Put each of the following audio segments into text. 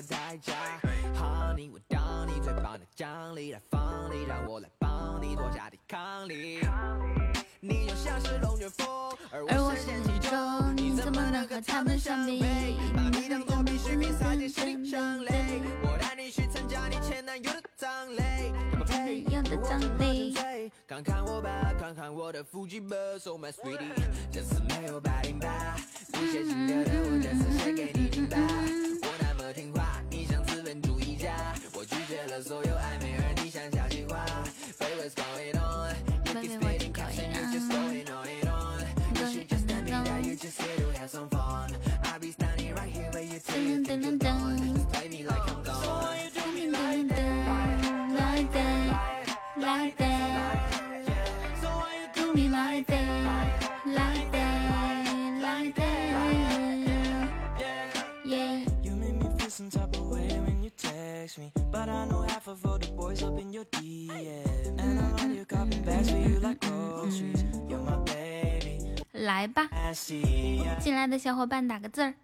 的代价。Honey，我当你最棒的奖励，来放你，让我来帮你多加抵抗力。你就像是龙卷风，而我是天气中，你怎么能和他们相比？把你当作必需品塞进行李箱里，我带你去参加你前男友的葬礼。样的葬礼。看看我吧，看看我的腹肌吧，So my sweetie，这次没有八零八，不写情歌的我这次写给你听吧。我听话，你像资本主义家，我拒绝了所有暧昧，而你像小计划。Baby what's going on？You keep spitting caps and you're just going on and on。You should just tell me that you're just here to have some fun。I'll be standing right here where you me think you're gone。Just play me like I'm gone。So why you do me like that？like that, like that. So why you Do me like that, text me. But I know half of all the boys up in your DM. And I love your copy bags for you like groceries. You're my baby. 来吧.进来的小伙伴打个字儿。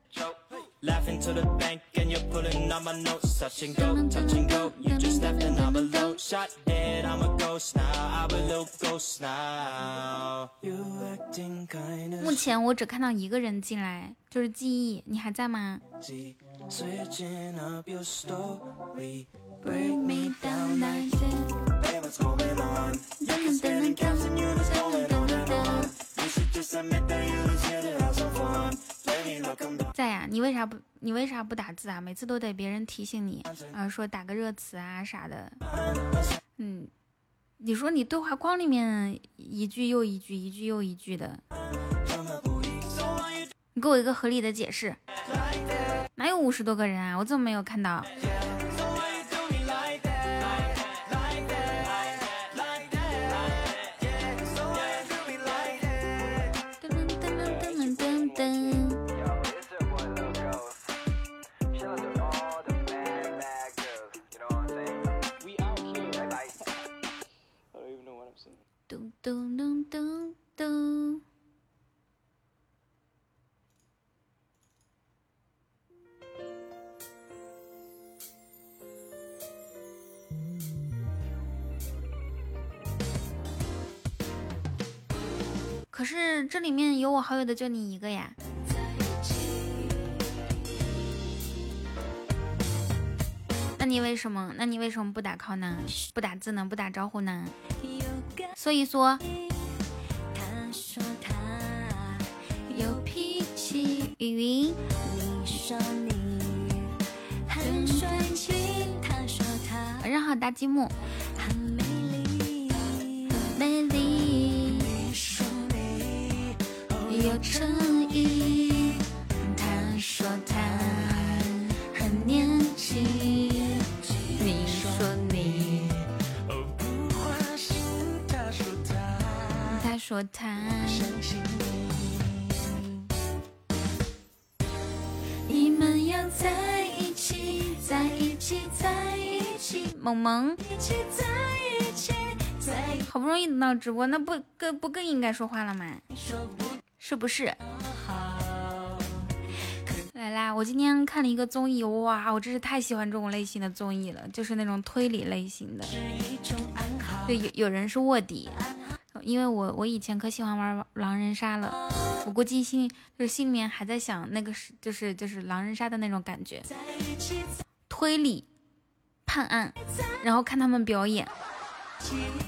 Laughing to the bank and you're pulling on my notes. Touch and go, touch and go. You just left and I'm alone. Shot dead, I'm a ghost now. I'm a little ghost now. You acting kinda 目前我只看到一个人进来，就是记忆，你还在吗？sexy. Switching up your story. Break me down like that. Hey, what's going on? You can spend the caps and you're just going on and on. You should just admit that you was here to 在呀、你为啥不你为啥不打字啊？每次都得别人提醒你，啊，说打个热词啊啥的。嗯，你说你对话框里面一句又一句，一句又一句的，你给我一个合理的解释。哪有五十多个人啊？我怎么没有看到？咚咚咚咚。可是这里面有我好友的就你一个呀。那你为什么？那你为什么不打 call 呢？不打字呢？不打招呼呢？所以说，他说他有脾气，雨云。你说你很帅气，他说他晚上好，大积木，很美丽，美丽你说你有诚意。说他你。们要在一起，在一起，在一起。萌萌，好不容易等到直播，那不更不更应该说话了吗？是不是？来啦！我今天看了一个综艺，哇，我真是太喜欢这种类型的综艺了，就是那种推理类型的。对，有有人是卧底，因为我我以前可喜欢玩狼人杀了，我估计心就是心里面还在想那个是就是就是狼人杀的那种感觉，推理、判案，然后看他们表演，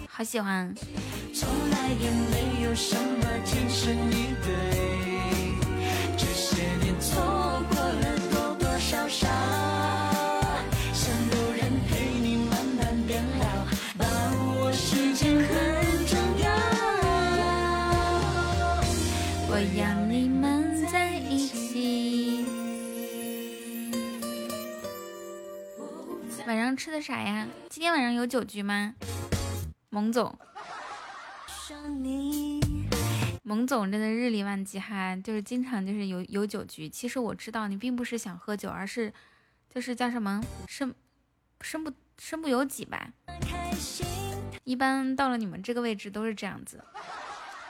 好喜欢。从来也没有什么天生一对，晚上吃的啥呀？今天晚上有酒局吗？蒙总，蒙总真的日理万机哈，就是经常就是有有酒局。其实我知道你并不是想喝酒，而是就是叫什么身身不身不由己吧。一般到了你们这个位置都是这样子，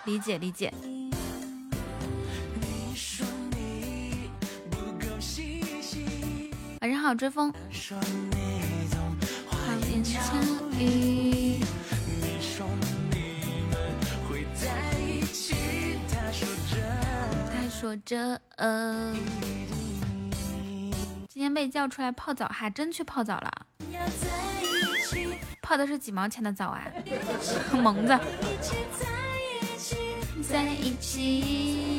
理解理解。晚上好追风。说你懂花言巧语，你说你们会在一起，他说着。他说着，呃，今天被叫出来泡澡，还真去泡澡了。要在一起，泡的是几毛钱的澡啊？萌子，一起在一起，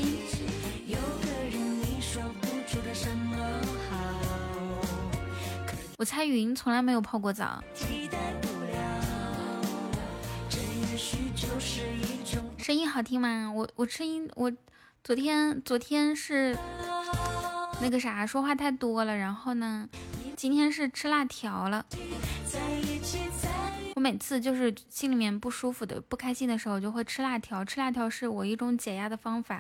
我猜云从来没有泡过澡，声音好听吗？我我声音我昨天昨天是那个啥说话太多了，然后呢，今天是吃辣条了。我每次就是心里面不舒服的、不开心的时候，就会吃辣条。吃辣条是我一种解压的方法。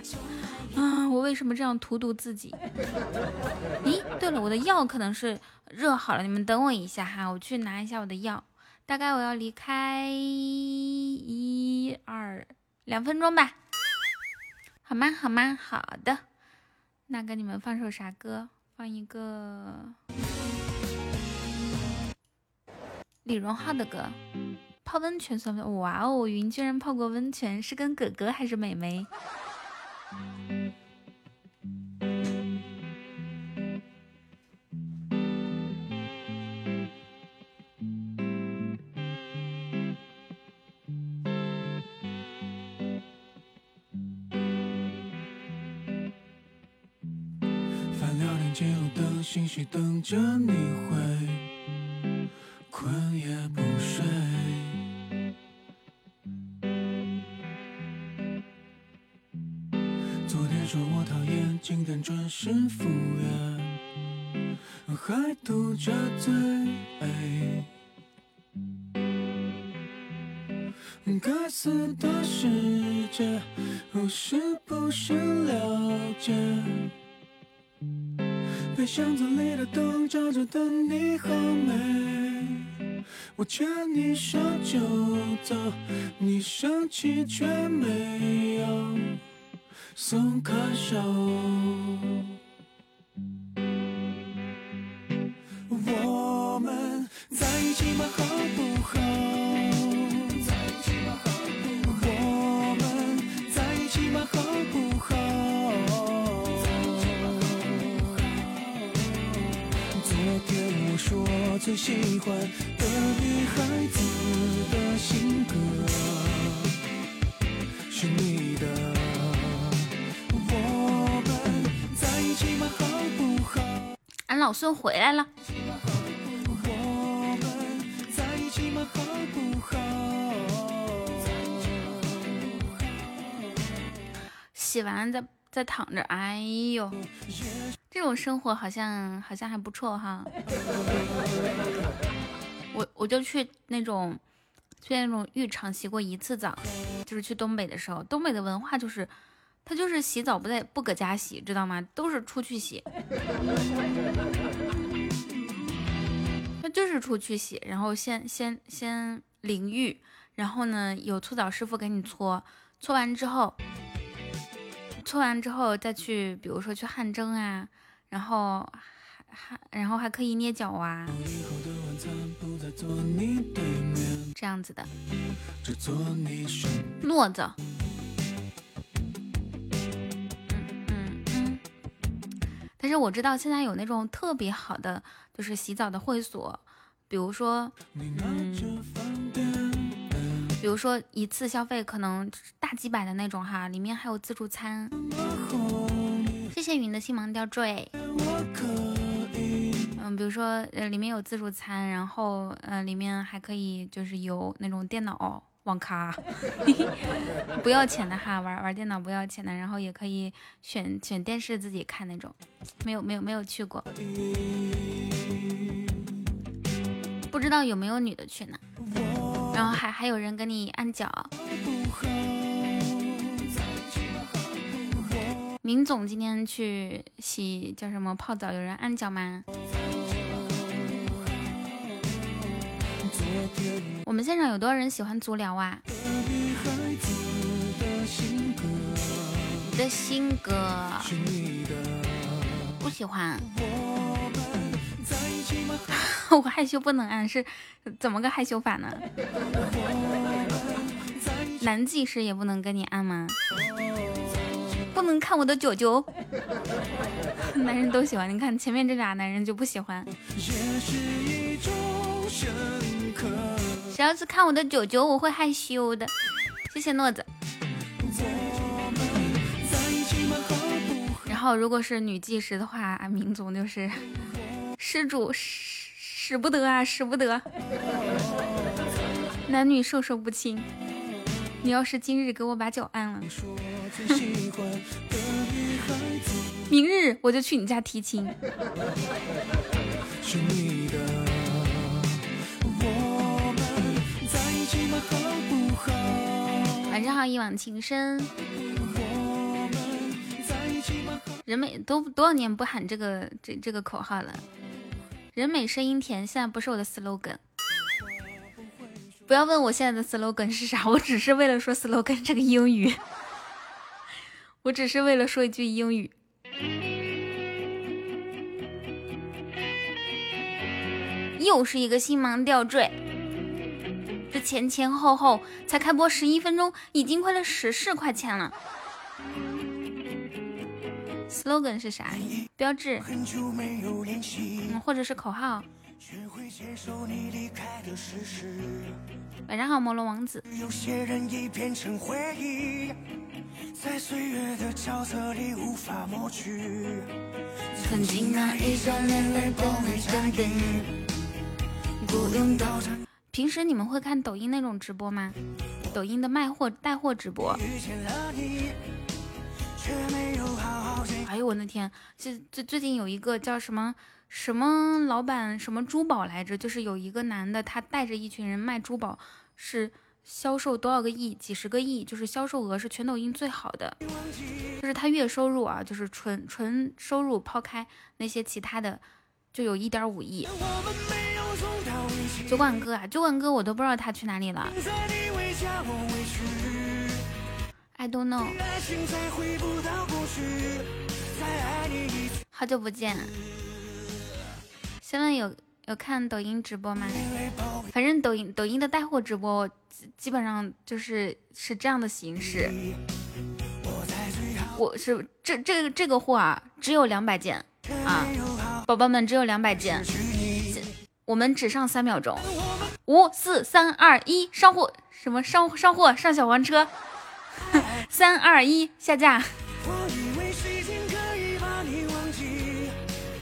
啊，我为什么这样荼毒自己？咦，对了，我的药可能是热好了，你们等我一下哈，我去拿一下我的药。大概我要离开一二两分钟吧，好吗？好吗？好的。那给你们放首啥歌？放一个李荣浩的歌。泡温泉算不算？哇哦，云居然泡过温泉，是跟哥哥还是美眉？信息，等着你回，困也不睡。昨天说我讨厌，今天准时赴约，还嘟着嘴。该死的世界，我是不是了解？被箱子里的灯照着的你好美，我牵你手就走，你生气却没有松开手。最喜欢的女孩子的性格是你的。我们在一起吗？好不好？俺老孙回来了，我们在一起吗？好不好？洗完再再躺着，哎呦，这种生活好像好像还不错哈。我我就去那种去那种浴场洗过一次澡，就是去东北的时候，东北的文化就是。他就是洗澡不在不搁家洗，知道吗？都是出去洗。他就是出去洗，然后先先先淋浴，然后呢有搓澡师傅给你搓，搓完之后，搓完之后再去，比如说去汗蒸啊，然后还然后还可以捏脚啊，这样子的只坐你身糯子。嗯嗯，但是我知道现在有那种特别好的，就是洗澡的会所，比如说，嗯，比如说一次消费可能大几百的那种哈，里面还有自助餐。谢云的星芒吊坠。嗯，比如说呃，里面有自助餐，然后呃，里面还可以就是有那种电脑网咖，不要钱的哈，玩玩电脑不要钱的，然后也可以选选电视自己看那种，没有没有没有去过，不知道有没有女的去呢？然后还还有人跟你按脚。明总今天去洗叫什么泡澡，有人按脚吗？我们现场有多少人喜欢足疗啊？的性格的性格，不喜欢，我害羞不能按，是怎么个害羞法呢？男技师也不能跟你按吗？能看我的九九，男人都喜欢。你看前面这俩男人就不喜欢。谁要是看我的九九，我会害羞的。谢谢诺子。然后如果是女技师的话，民族就是 施主使使不得啊，使不得。男女授受不亲。你要是今日给我把脚按了，明日我就去你家提亲。晚上好，一往情深。人美都多少年不喊这个这这个口号了？人美声音甜，现在不是我的 slogan。不要问我现在的 slogan 是啥，我只是为了说 slogan 这个英语，我只是为了说一句英语。又是一个星芒吊坠，这前前后后才开播十一分钟，已经亏了十四块钱了。slogan 是啥？标志，嗯，或者是口号。学会接受你离开的事实晚上好，摩罗王子。有些人已变成回忆，在岁月的沼泽里无法抹去。曾经那一张脸泪崩一场雨，平时你们会看抖音那种直播吗？抖音的卖货带货直播。还有我那天，这最最近有一个叫什么？什么老板什么珠宝来着？就是有一个男的，他带着一群人卖珠宝，是销售多少个亿、几十个亿，就是销售额是全抖音最好的。就是他月收入啊，就是纯纯收入抛开那些其他的，就有一点五亿。酒馆哥啊，酒馆哥，我都不知道他去哪里了。I don't know。好久不见。现在有有看抖音直播吗？反正抖音抖音的带货直播基本上就是是这样的形式。我是这这这个货啊，只有两百件啊，宝宝们只有两百件，我们只上三秒钟，五四三二一上货，什么上上货上小黄车，三二一下架。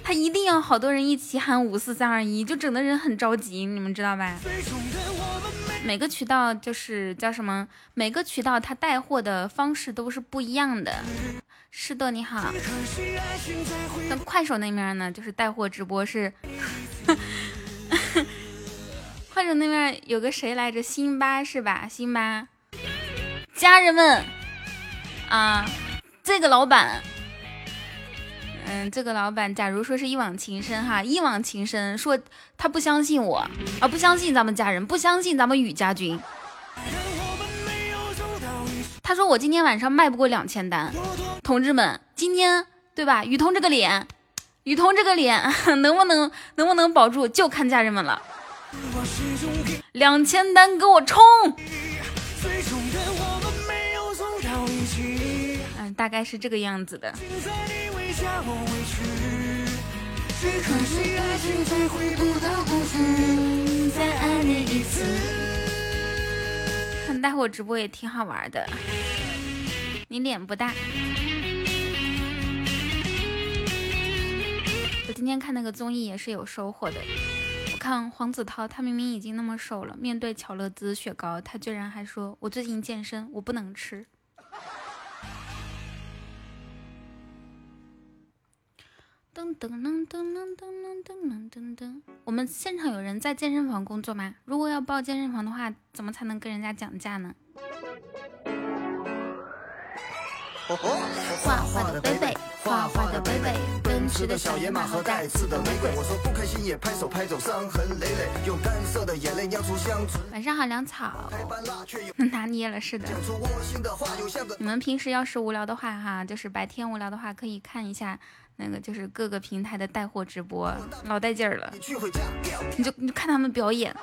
他一定要好多人一起喊五四三二一，就整的人很着急，你们知道吧？每个渠道就是叫什么？每个渠道他带货的方式都是不一样的。是的，你好。那快手那面呢？就是带货直播是。快手那边有个谁来着？辛巴是吧？辛巴，家人们啊，这个老板。嗯，这个老板，假如说是一往情深哈，一往情深，说他不相信我，啊，不相信咱们家人，不相信咱们雨家军。他说我今天晚上卖不过两千单，同志们，今天对吧？雨桐这个脸，雨桐这个脸 能不能能不能保住，就看家人们了。两千单，给我冲！嗯，大概是这个样子的。看带货直播也挺好玩的。你脸不大。我今天看那个综艺也是有收获的。我看黄子韬，他明明已经那么瘦了，面对巧乐兹雪糕，他居然还说：“我最近健身，我不能吃。”噔噔噔噔噔噔噔噔噔！我们现场有人在健身房工作吗？如果要报健身房的话，怎么才能跟人家讲价呢？画画的贝贝，画画的贝贝，奔驰的小野马和带刺的玫瑰。我说不开心也拍手拍走伤痕累累，用干涩的眼泪酿出香醇。晚上好，粮草。拿捏了是的。你们平时要是无聊的话哈，就是白天无聊的话，可以看一下。那个就是各个平台的带货直播，老带劲儿了。你就你就看他们表演。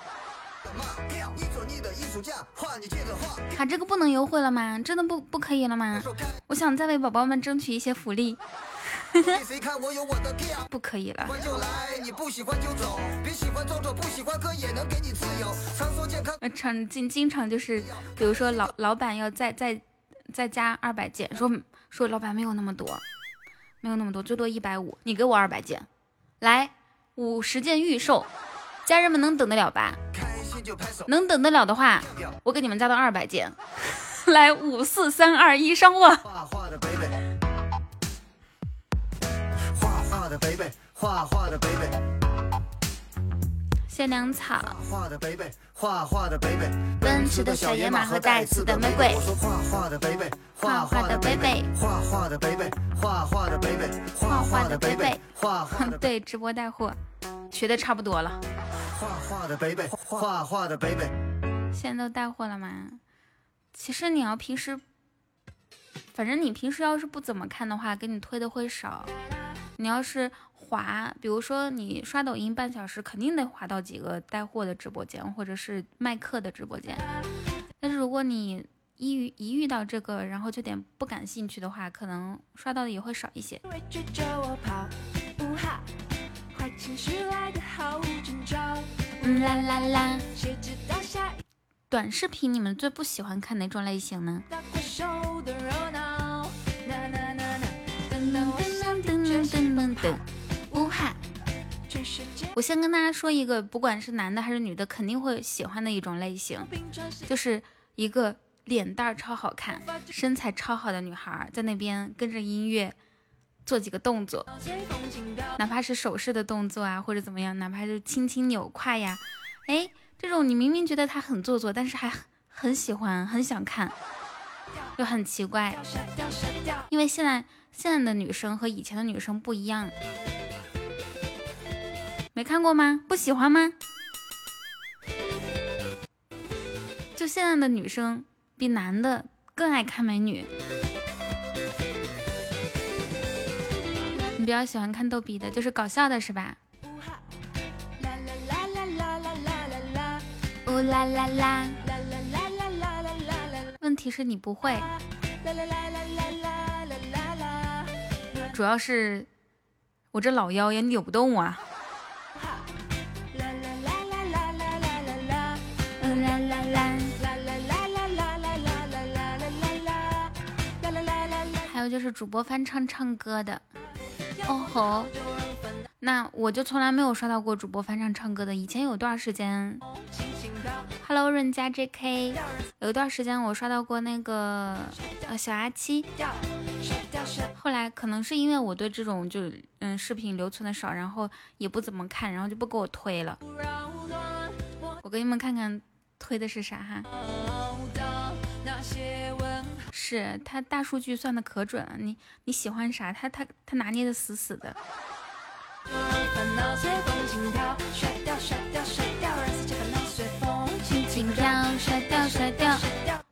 啊，这个不能优惠了吗？真的不不可以了吗？我想再为宝宝们争取一些福利。不可以了。呃，常经经常就是，比如说老老板要再再再加二百件，说说老板没有那么多，没有那么多，最多一百五，你给我二百件，来五十件预售，家人们能等得了吧？能等得了的话，我给你们加到二百件，来五四三二一上货。谢粮草。奔驰的小野马和带刺的玫瑰。画画的贝贝。画画的贝贝。画画的贝贝。画画的贝贝。画画的贝贝。对，直播带货，学的差不多了。画画的贝贝。画画的贝贝。现在都带货了吗？其实你要平时，反正你平时要是不怎么看的话，给你推的会少。你要是滑，比如说你刷抖音半小时，肯定得滑到几个带货的直播间，或者是卖课的直播间。但是如果你一遇一遇到这个，然后就点不感兴趣的话，可能刷到的也会少一些。啦啦啦！短视频你们最不喜欢看哪种类型呢？噔噔噔噔噔噔噔，我先跟大家说一个，不管是男的还是女的，肯定会喜欢的一种类型，就是一个脸蛋超好看、身材超好的女孩，在那边跟着音乐做几个动作，哪怕是手势的动作啊，或者怎么样，哪怕是轻轻扭胯呀，哎，这种你明明觉得他很做作，但是还很喜欢、很想看，就很奇怪，因为现在。现在的女生和以前的女生不一样，没看过吗？不喜欢吗？就现在的女生比男的更爱看美女。你比较喜欢看逗比的，就是搞笑的，是吧？呜啦啦啦！问题是你不会。主要是我这老腰也扭不动啊。有就是主播翻唱唱歌的，哦吼，那我就从来没有刷到过主播翻唱唱歌的。以前有段时间，Hello 润家 JK，有一段时间我刷到过那个呃小阿七。后来可能是因为我对这种就嗯视频留存的少，然后也不怎么看，然后就不给我推了。我给你们看看推的是啥哈？是他大数据算的可准了，你你喜欢啥，他他他拿捏的死死的。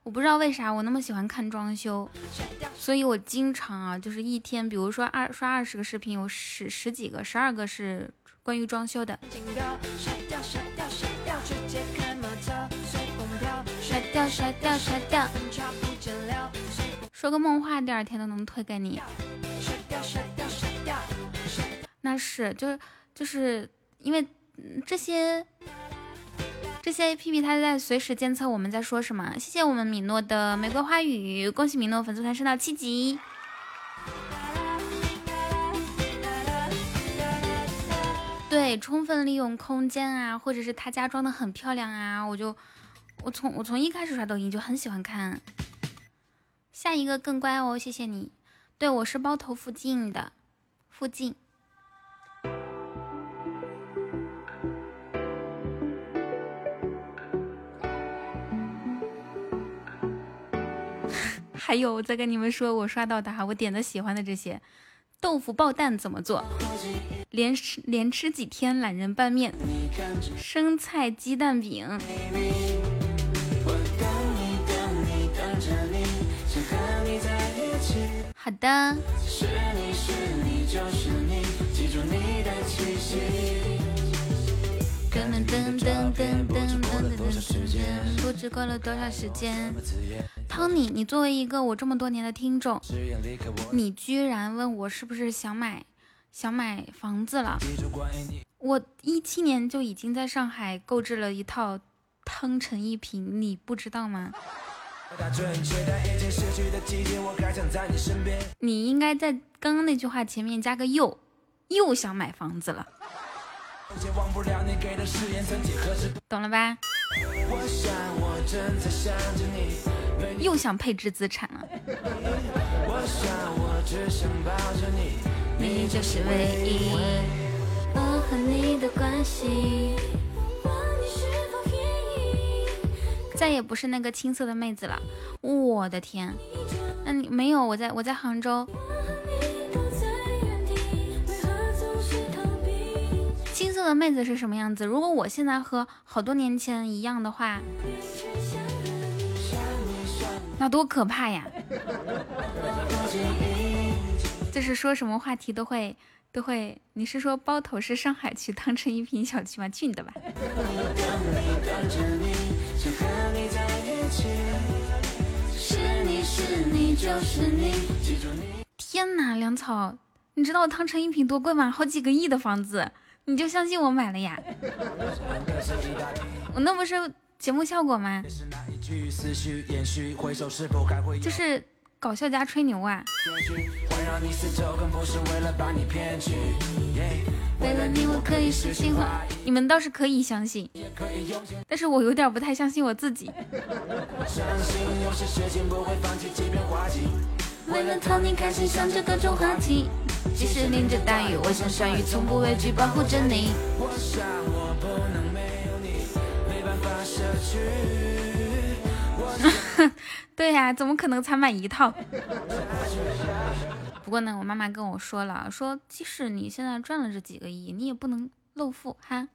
我不知道为啥我那么喜欢看装修，所以我经常啊，就是一天，比如说二刷二十个视频，有十十几个、十二个是关于装修的。说个梦话，第二天都能推给你。那是，就是就是因为这些。这些 A P P 它在随时监测我们在说什么。谢谢我们米诺的玫瑰花语，恭喜米诺粉丝团升到七级。对，充分利用空间啊，或者是他家装的很漂亮啊，我就我从我从一开始刷抖音就很喜欢看。下一个更乖哦，谢谢你。对我是包头附近的，附近。还有，我再跟你们说，我刷到的哈，我点的喜欢的这些，豆腐爆蛋怎么做？连吃连吃几天，懒人拌面，生菜鸡蛋饼，好的。是你是你就是你，记住你的气息。噔噔噔噔噔噔噔噔，不知过了多少时间。汤尼，你作为一个我这么多年的听众，你居然问我是不是想买想买房子了？我一七年就已经在上海购置了一套汤臣一品，你不知道吗？你应该在刚刚那句话前面加个又，又想买房子了，懂了吧？又想配置资产了。你就是唯一，我和你的关系。再也不是那个青涩的妹子了，我的天！那你没有？我在我在杭州。青涩的妹子是什么样子？如果我现在和好多年前一样的话，那多可怕呀！就是说什么话题都会都会。你是说包头是上海区汤臣一品小区吗？去你的吧！天哪，粮草，你知道汤臣一品多贵吗？好几个亿的房子，你就相信我买了呀？我那不是节目效果吗？就是搞笑加吹牛啊！为了你，我可以实心话。你们倒是可以相信，但是我有点不太相信我自己。为了讨你开心，想着各种话题。即使淋着大雨，我像鲨鱼，从不畏惧，保护着你。对呀，怎么可能才买一套？不过呢，我妈妈跟我说了，说即使你现在赚了这几个亿，你也不能露富哈。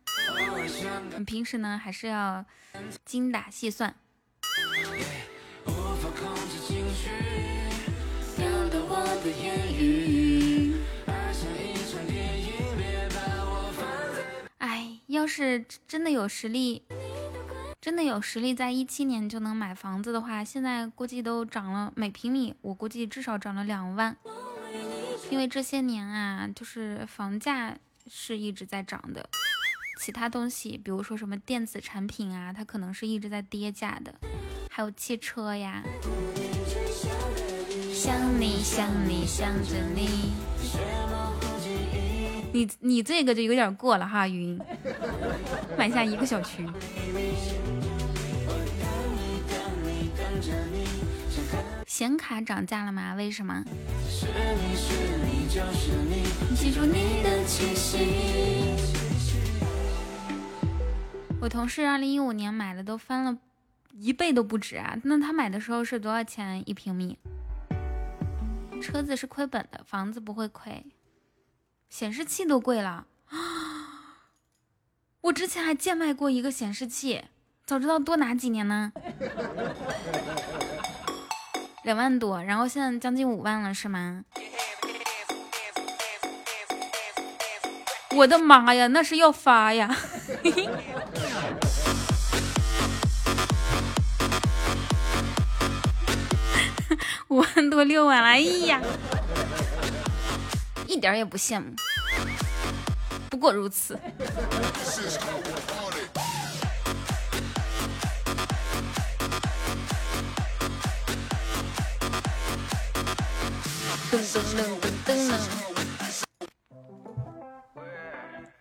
你平时呢，还是要精打细算。哎，要是真的有实力，真的有实力，在一七年就能买房子的话，现在估计都涨了，每平米我估计至少涨了两万。因为这些年啊，就是房价是一直在涨的，其他东西，比如说什么电子产品啊，它可能是一直在跌价的，还有汽车呀。想你想你想着你，你你这个就有点过了哈，云，买下一个小区。显卡涨价了吗？为什么？记住你的气息。我同事二零一五年买的都翻了一倍都不止啊！那他买的时候是多少钱一平米？车子是亏本的，房子不会亏。显示器都贵了啊！我之前还贱卖过一个显示器，早知道多拿几年呢。两万多，然后现在将近五万了，是吗？我的妈呀，那是要发呀！五万多六万了，哎呀，一点也不羡慕，不过如此。噔噔噔噔噔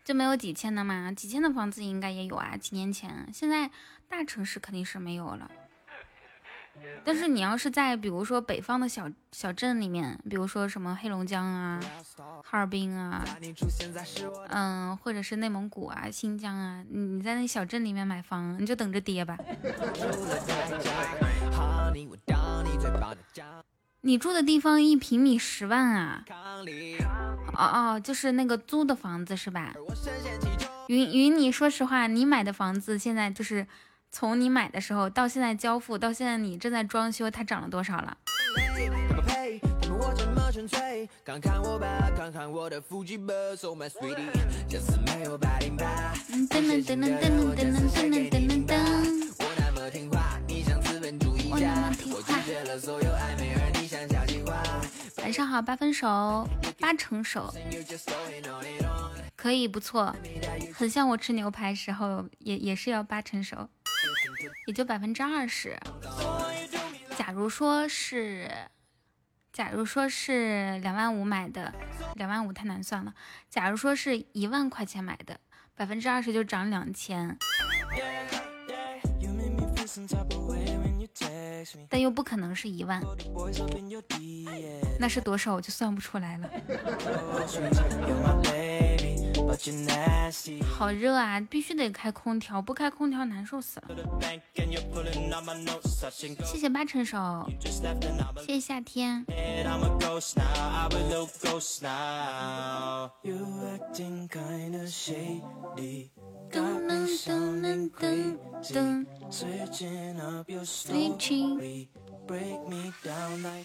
就没有几千的吗？几千的房子应该也有啊，几年前。现在大城市肯定是没有了。但是你要是在比如说北方的小小镇里面，比如说什么黑龙江啊、哈尔滨啊，嗯，或者是内蒙古啊、新疆啊，你你在那小镇里面买房，你就等着跌吧。你住的地方一平米十万啊？哦哦，就是那个租的房子是吧？云云，你说实话，你买的房子现在就是从你买的时候到现在交付到现在你正在装修，它涨了多少了？我那么听话，你像资本主义我那家。我拒绝了所有暧昧，而。晚上好，八分熟，八成熟，可以不错，很像我吃牛排时候也也是要八成熟，也就百分之二十。假如说是，假如说是两万五买的，两万五太难算了。假如说是一万块钱买的，百分之二十就涨两千，但又不可能是一万，那是多少？我就算不出来了。好热啊，必须得开空调，不开空调难受死了。谢谢八成手，谢谢夏天。噔噔噔噔噔噔，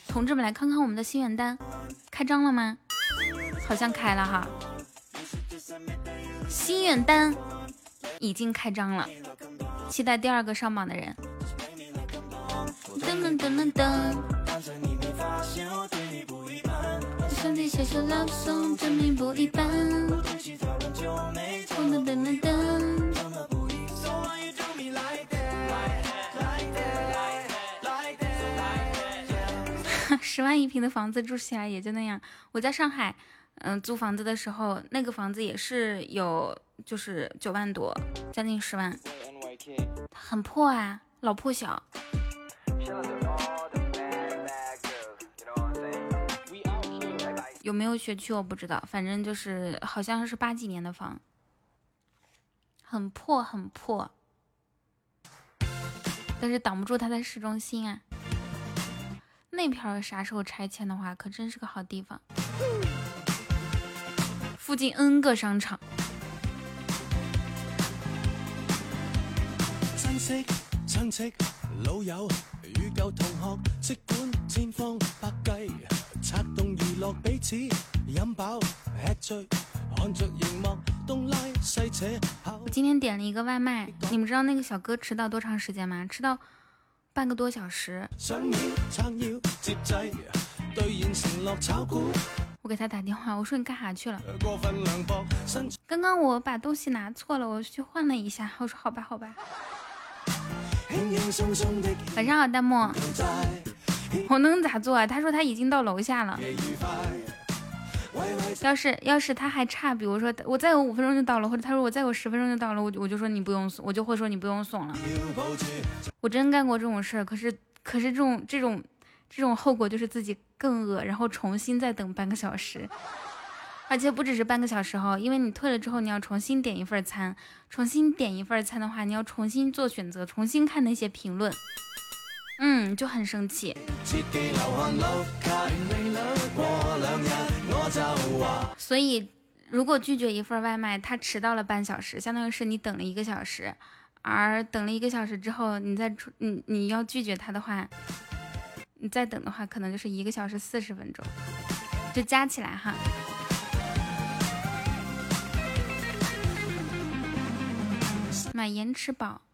同志们来看看我们的心愿单，开张了吗？好像开了哈，心愿单已经开张了，期待第二个上榜的人。噔噔噔噔噔。兄弟写首 love song，证明不一般。十万一平的房子住起来也就那样。我在上海，嗯、租房子的时候，那个房子也是有，就是九万多，将近十万，很破啊，老破小。有没有学区我不知道，反正就是好像是八几年的房，很破很破，但是挡不住它在市中心啊。那片儿啥时候拆迁的话，可真是个好地方。附近 N 个商场，珍惜親戚老友與舊同學，即管千方百計策動娛樂彼此飲飽吃醉，看着熒幕東拉西扯我。今天点了一个外卖，你们知道那个小哥迟到多长时间吗？迟到半个多小时。想要撐腰接濟，兌現承諾炒股，我给他打电话，我说你干啥去了？過分涼薄身剛剛我把东西拿错了，我去换了一下。我说好吧，好吧。晚上好，弹幕。我能咋做啊？他说他已经到楼下了。要是要是他还差，比如说我再有五分钟就到了，或者他说我再有十分钟就到了，我我就说你不用送，我就会说你不用送了。我真干过这种事儿，可是可是这种这种这种后果就是自己更饿，然后重新再等半个小时，而且不只是半个小时哈，因为你退了之后你要重新点一份餐，重新点一份餐的话，你要重新做选择，重新看那些评论，嗯，就很生气。所以，如果拒绝一份外卖，他迟到了半小时，相当于是你等了一个小时，而等了一个小时之后，你再出你你要拒绝他的话，你再等的话，可能就是一个小时四十分钟，就加起来哈。买延迟宝，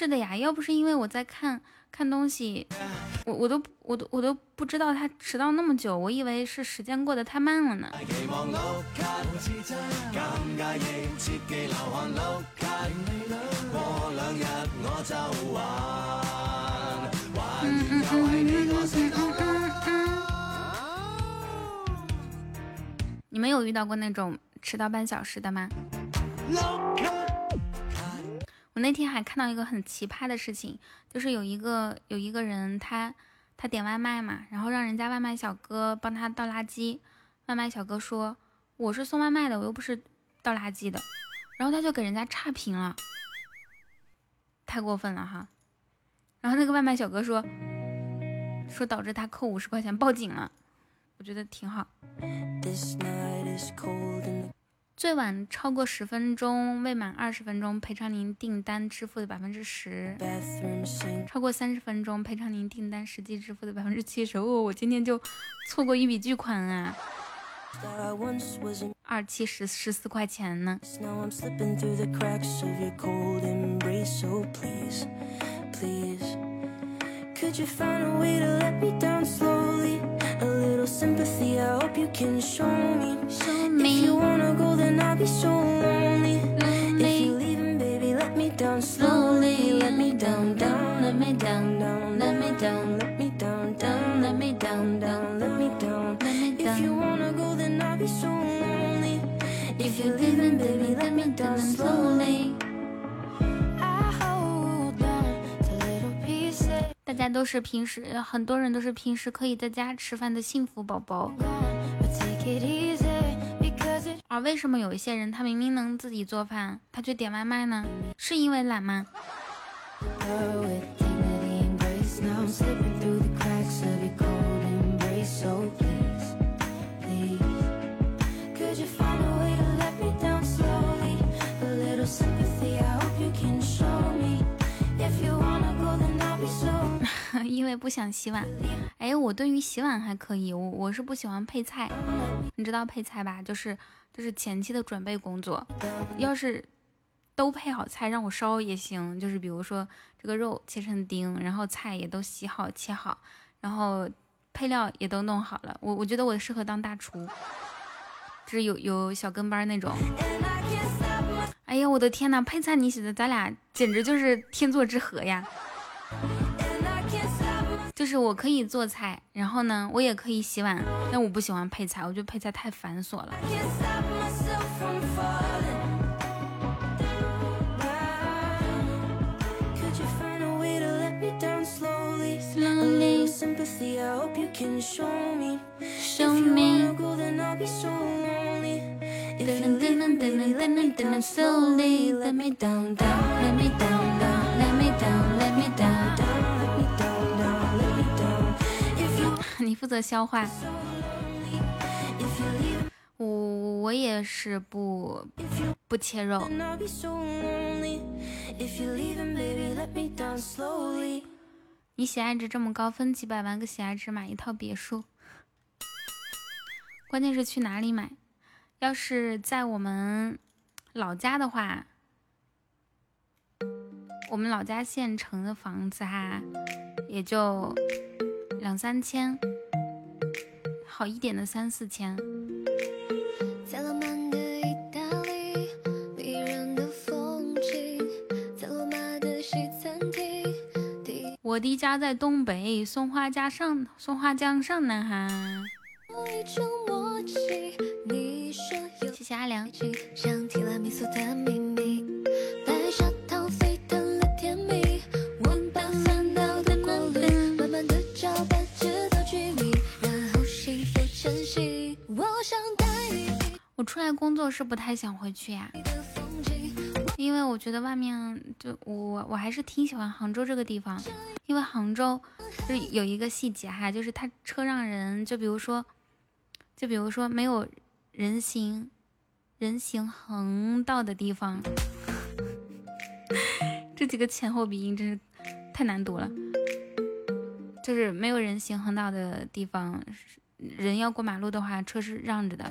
是的呀要不是因为我在看看东西我我都我都我都不知道他迟到那么久我以为是时间过得太慢了呢。你们有遇到过那种迟到半小时的吗？那天还看到一个很奇葩的事情，就是有一个有一个人他他点外卖嘛，然后让人家外卖小哥帮他倒垃圾，外卖小哥说我是送外卖的，我又不是倒垃圾的，然后他就给人家差评了。太过分了哈。然后那个外卖小哥说，说导致他扣五十块钱，报警了。我觉得挺好。最晚超过十分钟，未满二十分钟，赔偿您订单支付的百分之十；超过三十分钟，赔偿您订单实际支付的百分之七十。哦，我今天就错过一笔巨款啊！二七十十四块钱呢。Could you find a way to let me down slowly? Sympathy, I hope you can show me. Show me. If you wanna go, then I'll be so lonely. lonely. If you're leaving, baby, let me down slowly. Let me down, down, let me down, down, let me down, let me down, down, let me down, down, let me down. If you wanna go, then I'll be so lonely. If you're leaving, baby, let me down slowly. 大家都是平时，很多人都是平时可以在家吃饭的幸福宝宝。而为什么有一些人他明明能自己做饭，他却点外卖呢？是因为懒吗？因为不想洗碗，哎，我对于洗碗还可以，我我是不喜欢配菜，你知道配菜吧？就是就是前期的准备工作，要是都配好菜让我烧也行，就是比如说这个肉切成丁，然后菜也都洗好切好，然后配料也都弄好了，我我觉得我适合当大厨，就是有有小跟班那种。哎呀，我的天呐，配菜你写的，咱俩简直就是天作之合呀！就是我可以做菜，然后呢，我也可以洗碗，但我不喜欢配菜，我觉得配菜太繁琐了。你负责消化，我我也是不不切肉。你喜爱值这么高，分几百万个喜爱值买一套别墅，关键是去哪里买？要是在我们老家的话，我们老家县城的房子哈，也就。两三千，好一点的三四千。我的家在东北松花江上，松花江上呢哈。出来工作是不太想回去呀，因为我觉得外面就我我还是挺喜欢杭州这个地方，因为杭州就有一个细节哈，就是它车让人，就比如说，就比如说没有人行人行横道的地方，这几个前后鼻音真是太难读了，就是没有人行横道的地方。人要过马路的话，车是让着的，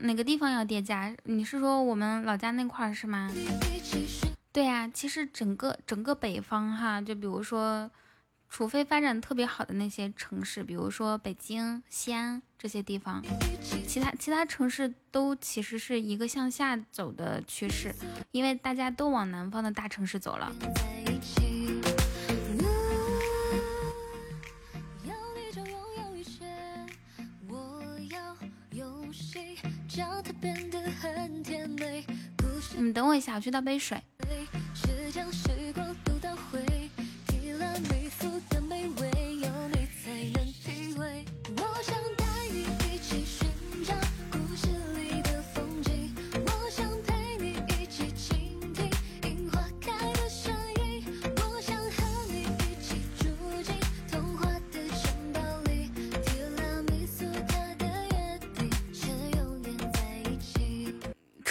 哪个地方要跌价？你是说我们老家那块儿是吗？对呀，其实整个整个北方哈，就比如说，除非发展特别好的那些城市，比如说北京、西安这些地方，其他其他城市都其实是一个向下走的趋势，因为大家都往南方的大城市走了。你们等我一下，我去倒杯水。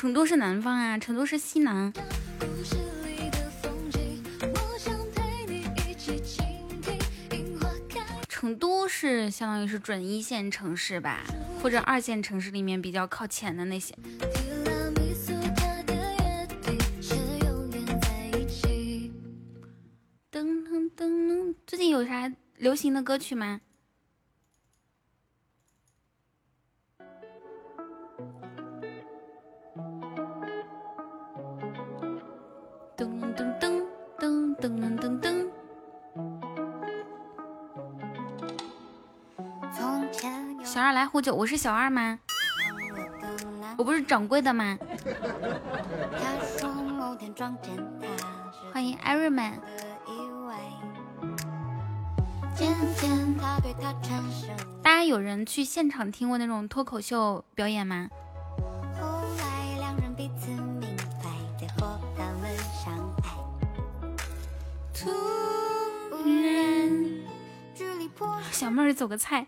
成都是南方啊，成都是西南。成都是相当于是准一线城市吧，或者二线城市里面比较靠前的那些。噔噔噔，最近有啥流行的歌曲吗？来壶酒，我是小二吗？我不是掌柜的吗？欢迎艾瑞曼。大家有人去现场听过那种脱口秀表演吗？小妹儿走个菜。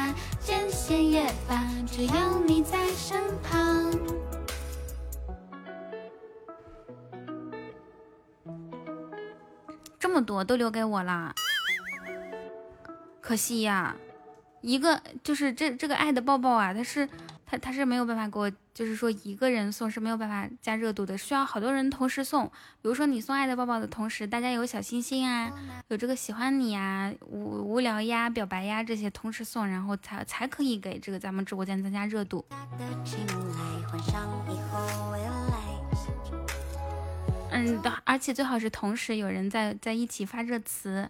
艰险也罢，只要你在身旁。这么多都留给我啦，可惜呀，一个就是这这个爱的抱抱啊，它是。他他是没有办法给我，就是说一个人送是没有办法加热度的，需要好多人同时送。比如说你送爱的抱抱的同时，大家有小心心啊，有这个喜欢你呀、无无聊呀、表白呀这些同时送，然后才才可以给这个咱们直播间增加热度。嗯，而且最好是同时有人在在一起发热词。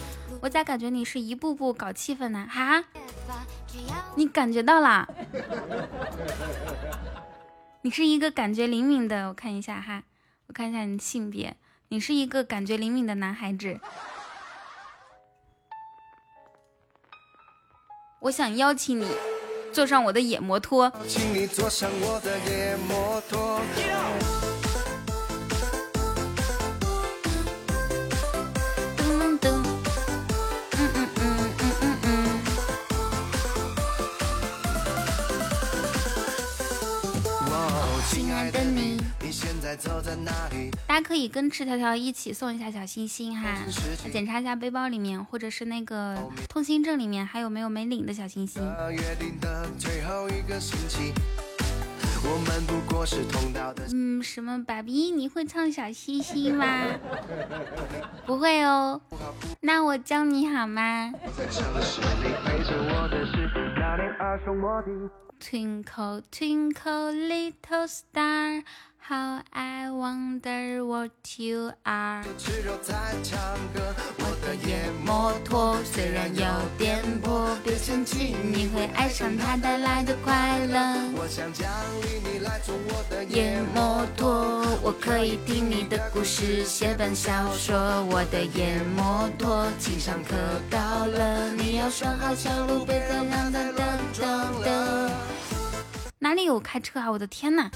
我咋感觉你是一步步搞气氛呢？哈，你感觉到了？你是一个感觉灵敏的，我看一下哈，我看一下你性别，你是一个感觉灵敏的男孩子。我想邀请你坐上我的野摩托。请你坐上我的野摩托。大家可以跟赤条条一起送一下小心心哈，检查一下背包里面或者是那个通行证里面还有没有没领的小心心。嗯，什么爸比，你会唱小星星吗？不会哦，那我教你好吗？Twinkle twinkle little star。How I wonder what you are。吃肉在唱歌，我的野摩托虽然有点破，别嫌弃，你会爱上它带来的快乐。我想奖励你来坐我的野摩托，我可以听你的故事，写本小说。我的野摩托，情商可高了，你要拴好小路，别再让它噔噔噔。哪里有开车啊？我的天呐！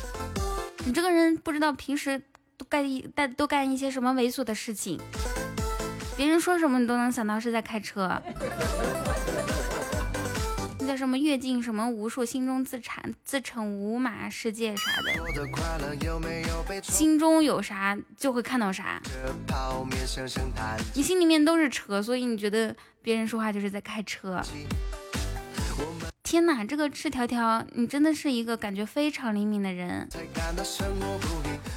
你这个人不知道平时都干一干都干一些什么猥琐的事情，别人说什么你都能想到是在开车。那叫什么阅尽什么无数，心中自产自称无马世界啥的，心中有啥就会看到啥。你心里面都是车，所以你觉得别人说话就是在开车。天哪，这个赤条条，你真的是一个感觉非常灵敏的人。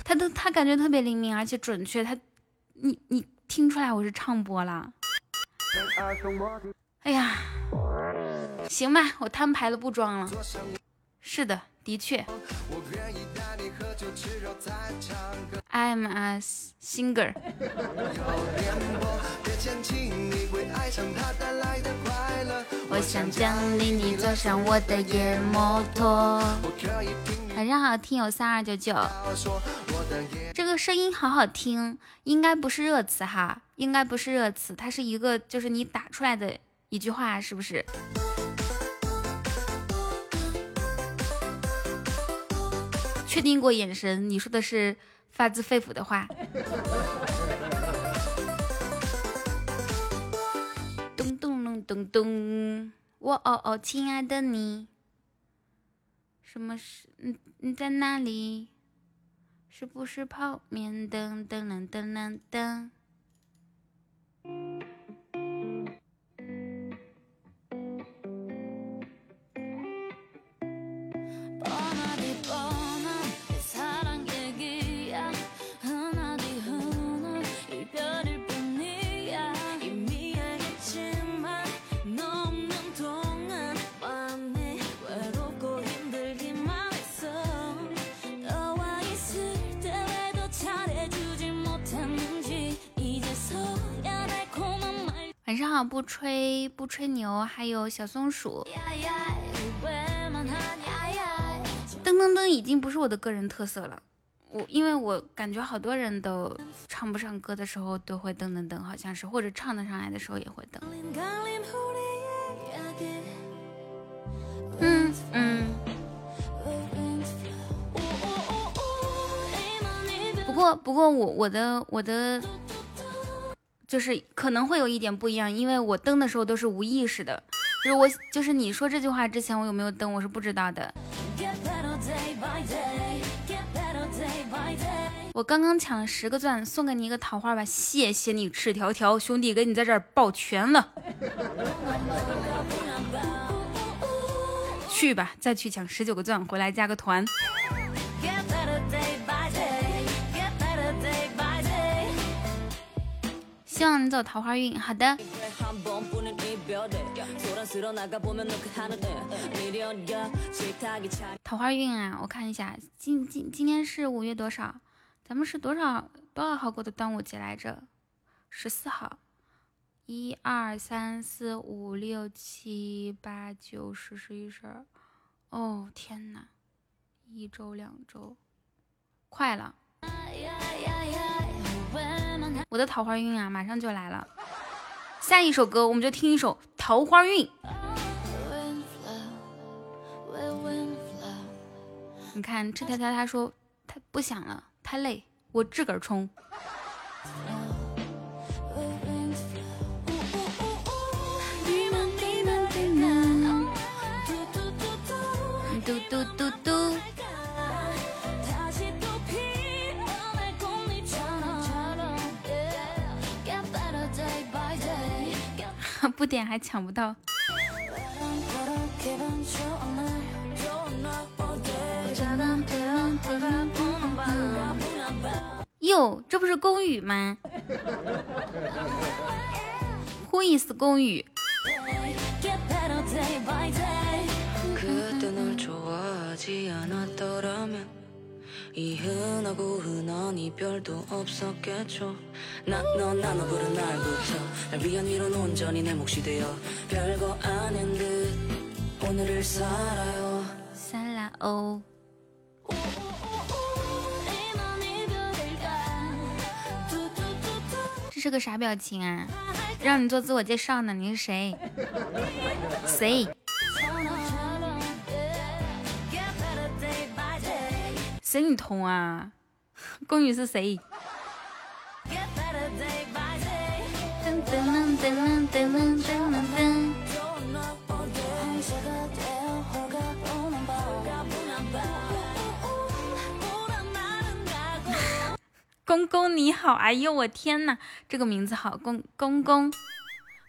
他都他感觉特别灵敏，而且准确。他，你你听出来我是唱播了？哎呀，行吧，我摊牌了，不装了。是的，的确我愿意带你喝酒吃肉再唱歌，，I'm a singer。我想你坐上我的野摩托。晚上好，听友三二九九，这个声音好好听，应该不是热词哈，应该不是热词，它是一个就是你打出来的一句话，是不是？确定过眼神，你说的是发自肺腑的话。咚咚咚咚咚，我哦哦，亲爱的你，什么是你你在哪里？是不是泡面？噔噔噔噔噔噔。上好，不吹不吹牛，还有小松鼠。噔噔噔已经不是我的个人特色了，我因为我感觉好多人都唱不上歌的时候都会噔噔噔，好像是，或者唱得上来的时候也会噔。嗯嗯。不过不过我我的我的就是可能会有一点不一样，因为我登的时候都是无意识的，就是我就是你说这句话之前我有没有登我是不知道的。我刚刚抢了十个钻，送给你一个桃花吧，谢谢你赤条条兄弟，给你在这儿抱拳了。去吧，再去抢十九个钻，回来加个团。希望你走桃花运，好的。桃花运啊，我看一下，今今今天是五月多少？咱们是多少多少号过的端午节来着？十四号。一二三四五六七八九十十一十二。哦天哪，一周两周，快了。我的桃花运啊，马上就来了。下一首歌，我们就听一首《桃花运》。你看，赤条条他说他不想了，太累，我自个儿冲。嘟嘟嘟嘟。不点还抢不到。哟，这不是宫羽吗？Who is 宫羽？三啦哦！这是个啥表情啊？让你做自我介绍呢，你是谁？谁？谁女同啊？宫女是谁？噔噔噔噔噔噔噔。公公你好，哎呦我天呐，这个名字好，公公公，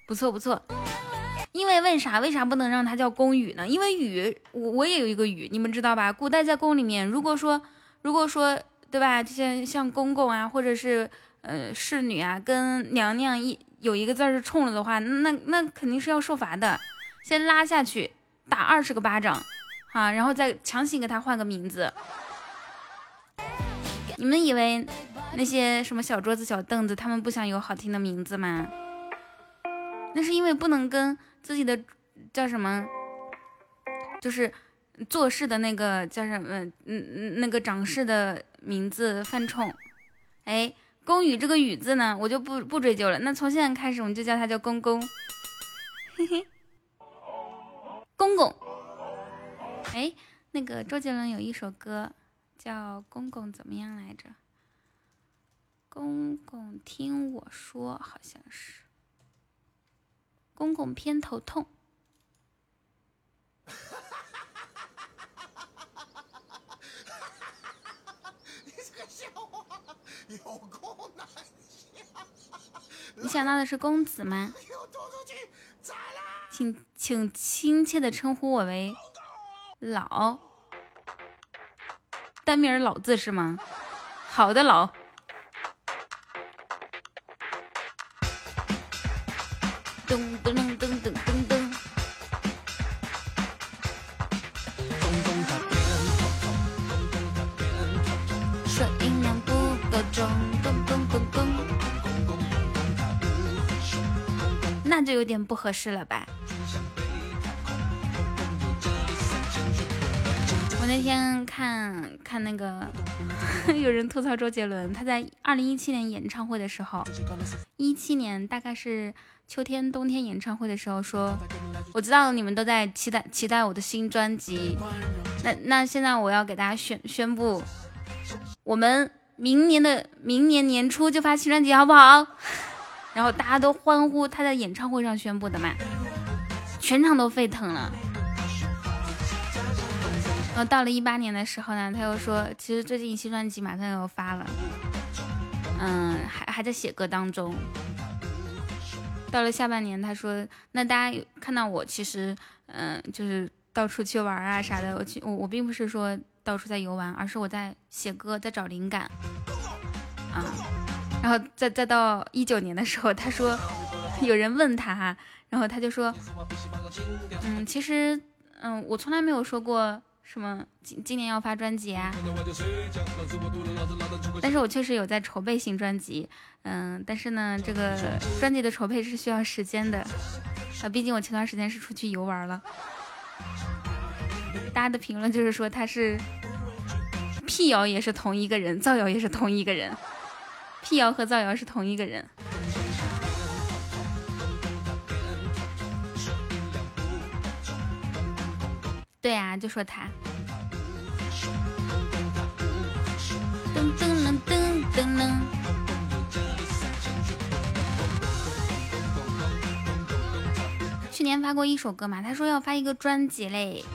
不错不错。因为为啥为啥不能让他叫宫羽呢？因为羽我我也有一个羽，你们知道吧？古代在宫里面，如果说如果说对吧，这些像公公啊，或者是呃侍女啊，跟娘娘一有一个字是冲了的话，那那肯定是要受罚的，先拉下去打二十个巴掌，啊，然后再强行给他换个名字。你们以为那些什么小桌子、小凳子，他们不想有好听的名字吗？那是因为不能跟自己的叫什么，就是做事的那个叫什么，嗯嗯，那个长事的名字犯冲。哎，公羽这个羽字呢，我就不不追究了。那从现在开始，我们就叫他叫公公，嘿嘿，公公。哎，那个周杰伦有一首歌。叫公公怎么样来着？公公听我说，好像是公公偏头痛。哈哈哈哈哈哈你这个笑话有够难笑。你想到的是公子吗？请请亲切的称呼我为老。单名老字是吗？好的，老。噔噔噔噔噔噔噔。说音量不够重，那就有点不合适了吧？我那天看看那个，有人吐槽周杰伦，他在二零一七年演唱会的时候，一七年大概是秋天冬天演唱会的时候说，我知道你们都在期待期待我的新专辑，那那现在我要给大家宣宣布，我们明年的明年年初就发新专辑，好不好？然后大家都欢呼，他在演唱会上宣布的嘛，全场都沸腾了。然后到了一八年的时候呢，他又说，其实最近新专辑马上要发了，嗯，还还在写歌当中。到了下半年，他说，那大家看到我，其实，嗯，就是到处去玩啊啥的。我去，我我并不是说到处在游玩，而是我在写歌，在找灵感啊。然后再再到一九年的时候，他说，有人问他，然后他就说，嗯，其实，嗯，我从来没有说过。什么今今年要发专辑啊？但是我确实有在筹备新专辑，嗯，但是呢，这个专辑的筹备是需要时间的，啊，毕竟我前段时间是出去游玩了。大家的评论就是说他是辟谣也是同一个人，造谣也是同一个人，辟谣和造谣是同一个人。对呀，就说他。噔噔噔噔噔噔。去年发过一首歌嘛，他说要发一个专辑嘞。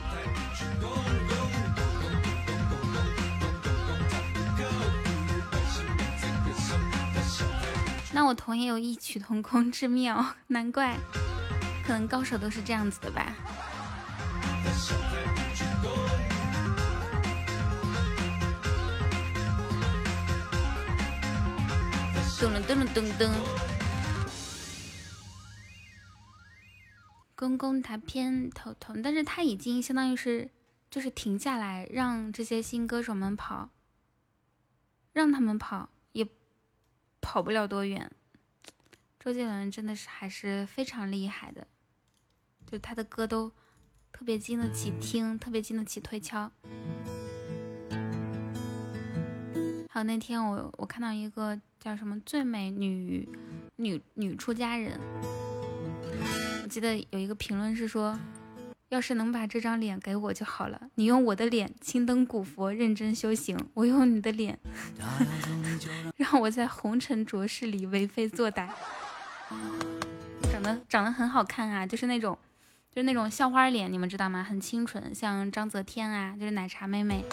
那我同也有异曲同工之妙，难怪，可能高手都是这样子的吧。噔噔噔噔噔，公公他偏头痛，但是他已经相当于是就是停下来，让这些新歌手们跑，让他们跑跑不了多远。周杰伦真的是还是非常厉害的，就他的歌都特别经得起听，特别经得起推敲。还有那天我我看到一个叫什么最美女女女出家人，我记得有一个评论是说。要是能把这张脸给我就好了，你用我的脸青灯古佛认真修行，我用你的脸让我在红尘浊世里为非作歹。长得长得很好看啊，就是那种就是那种校花脸，你们知道吗？很清纯，像章泽天啊，就是奶茶妹妹。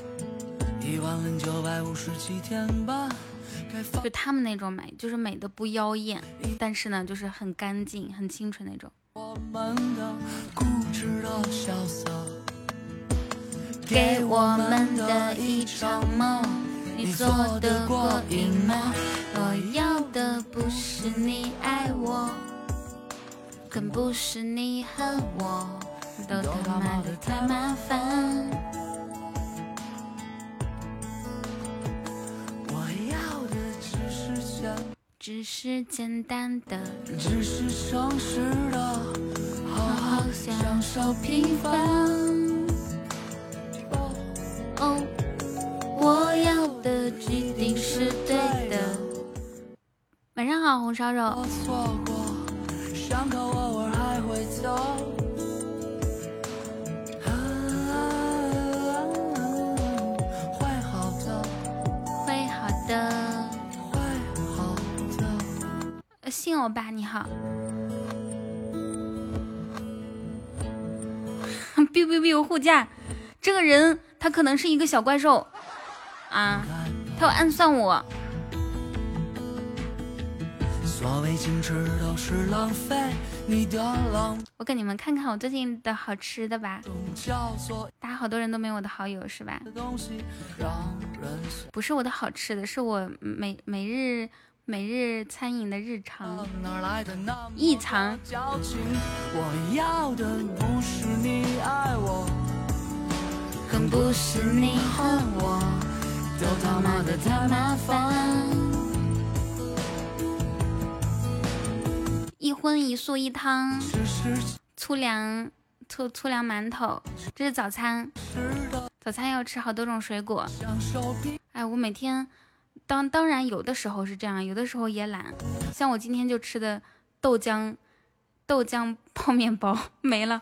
就他们那种美，就是美的不妖艳，但是呢，就是很干净、很清纯那种。我们的固执的潇洒，给我们的一场梦，你做得过瘾吗？我要的不是你爱我，更不是你恨我，都他妈的太麻烦。只是简单的，只是诚实的，好好享受平凡。哦，我要的一定是对的。晚上好，红烧肉。会信欧巴你好，biu biu biu 护驾，这个人他可能是一个小怪兽啊，他要暗算我。我给你们看看我最近的好吃的吧，大家好多人都没有我的好友是吧？不是我的好吃的，是我每每日。每日餐饮的日常，异常。我要的不是你爱我，更不是你恨我，都他妈的太麻烦。一荤一素一汤，粗粮粗粗粮馒头，这是早餐。早餐要吃好多种水果。哎，我每天。当当然有的时候是这样，有的时候也懒，像我今天就吃的豆浆豆浆泡面包没了。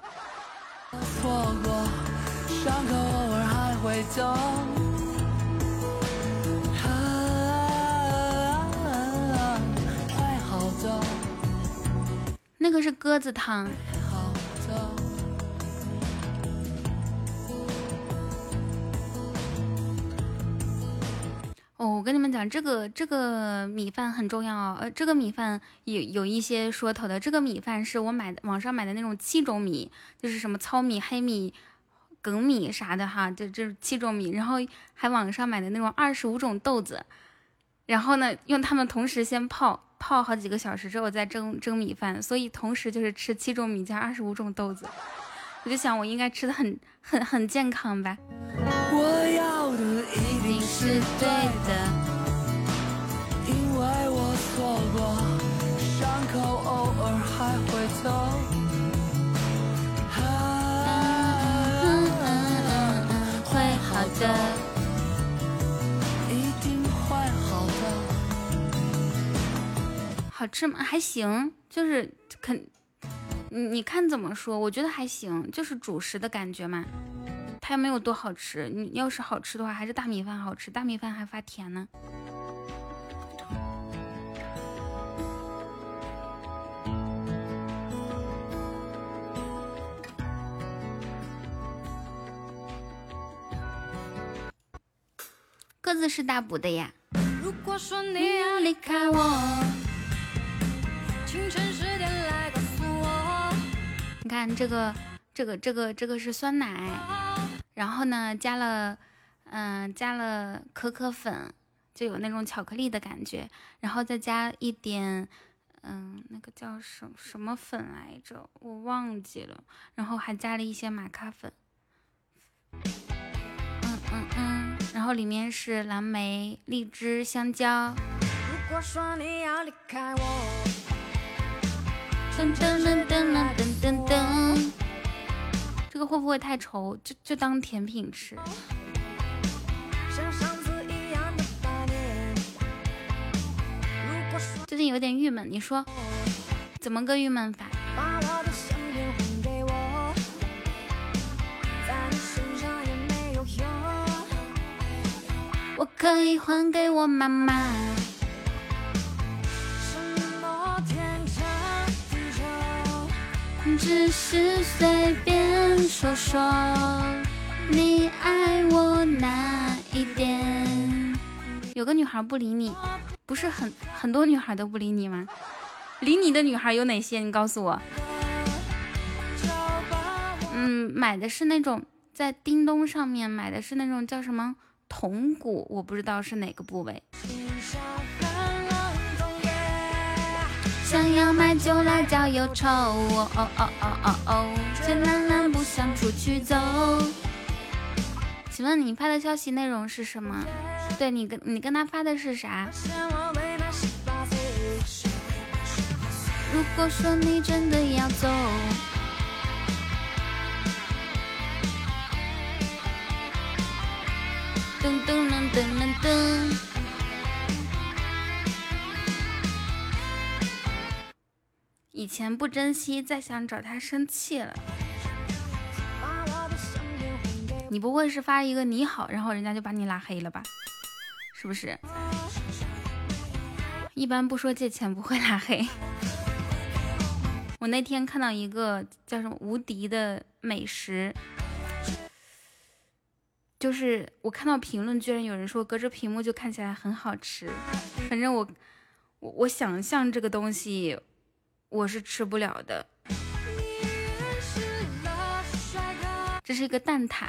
那个是鸽子汤。哦，我跟你们讲，这个这个米饭很重要呃，这个米饭有有一些说头的。这个米饭是我买的网上买的那种七种米，就是什么糙米、黑米、梗米啥的哈，就这七种米。然后还网上买的那种二十五种豆子，然后呢，用它们同时先泡泡好几个小时之后再蒸蒸米饭，所以同时就是吃七种米加二十五种豆子。我就想，我应该吃的很很很健康吧。我要的一定是对好吃吗？还行，就是肯。你你看怎么说？我觉得还行，就是主食的感觉嘛，它又没有多好吃。你要是好吃的话，还是大米饭好吃，大米饭还发甜呢。各自是大补的呀。如果说你要离开我，清晨十点来告诉我你看这个，这个，这个，这个是酸奶，然后呢加了，嗯，加了可可粉，就有那种巧克力的感觉，然后再加一点，嗯，那个叫什什么粉来着，我忘记了，然后还加了一些玛卡粉，嗯嗯嗯，然后。后里面是蓝莓、荔枝、香蕉。如果说你要离开我，噔噔噔噔噔噔噔，这个会不会太稠？就就当甜品吃。最近有点郁闷，你说怎么个郁闷法？我可以还给我妈妈。只是随便说说，你爱我哪一点？有个女孩不理你，不是很很多女孩都不理你吗？理你的女孩有哪些？你告诉我。嗯，买的是那种在叮咚上面买的是那种叫什么铜鼓，我不知道是哪个部位。想要买就来浇忧愁，哦哦哦哦哦哦，却懒懒不想出去走。请问你发的消息内容是什么？对你跟你跟他发的是啥？如果说你真的要走，噔噔噔噔噔。以前不珍惜，再想找他生气了。你不会是发一个你好，然后人家就把你拉黑了吧？是不是？一般不说借钱不会拉黑。我那天看到一个叫什么无敌的美食，就是我看到评论，居然有人说隔着屏幕就看起来很好吃。反正我我我想象这个东西，我是吃不了的。这是一个蛋挞，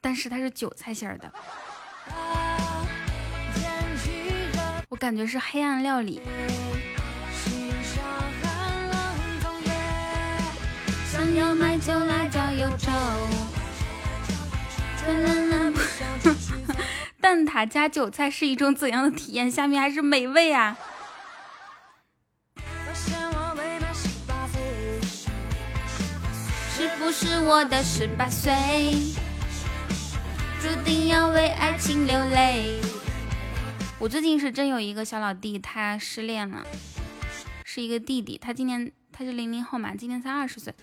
但是它是韭菜馅儿的，我感觉是黑暗料理。想要买就来找忧愁。蛋挞加韭菜是一种怎样的体验？下面还是美味啊！不是我的十八岁注定要为爱情流泪？我最近是真有一个小老弟，他失恋了，是一个弟弟，他今年他是零零后嘛，今年才二十岁。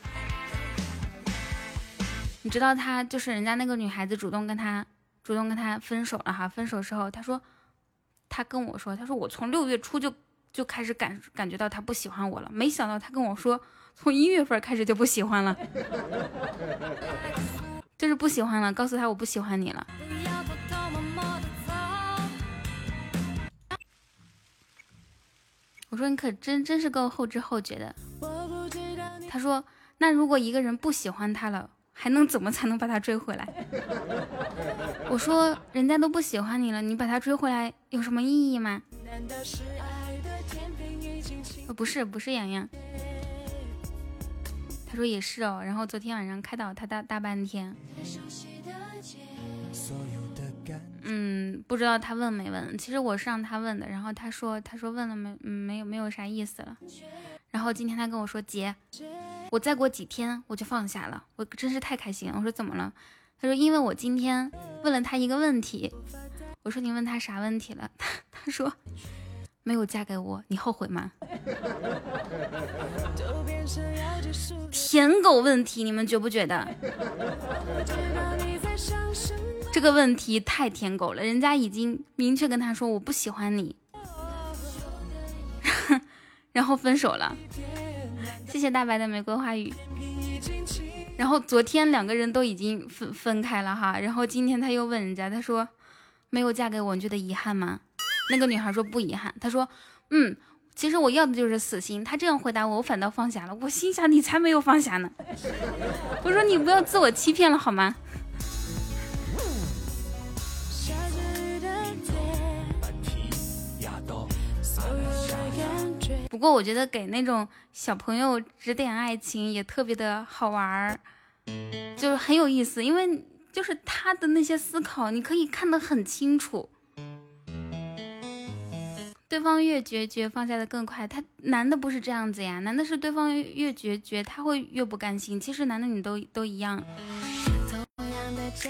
你知道他就是人家那个女孩子主动跟他主动跟他分手了哈，分手之后他说他跟我说，他说我从六月初就就开始感感觉到他不喜欢我了，没想到他跟我说。从一月份开始就不喜欢了，就是不喜欢了。告诉他我不喜欢你了。我说你可真真是够后知后觉的。他说那如果一个人不喜欢他了，还能怎么才能把他追回来？我说人家都不喜欢你了，你把他追回来有什么意义吗？呃不是不是洋洋。他说也是哦，然后昨天晚上开导他大大半天，嗯，不知道他问没问，其实我是让他问的，然后他说他说问了没，没有没有啥意思了，然后今天他跟我说姐，我再过几天我就放下了，我真是太开心了。我说怎么了？他说因为我今天问了他一个问题，我说你问他啥问题了？他 他说。没有嫁给我，你后悔吗？舔狗问题，你们觉不觉得？这个问题太舔狗了，人家已经明确跟他说我不喜欢你，然后分手了。谢谢大白的玫瑰花语。然后昨天两个人都已经分分开了哈，然后今天他又问人家，他说没有嫁给我，你觉得遗憾吗？那个女孩说不遗憾，她说，嗯，其实我要的就是死心。她这样回答我，我反倒放下了。我心想，你才没有放下呢。我说你不要自我欺骗了好吗？不过我觉得给那种小朋友指点爱情也特别的好玩儿，就是很有意思，因为就是他的那些思考，你可以看得很清楚。对方越决绝，放下的更快。他男的不是这样子呀，男的是对方越决绝，他会越不甘心。其实男的女都都一样。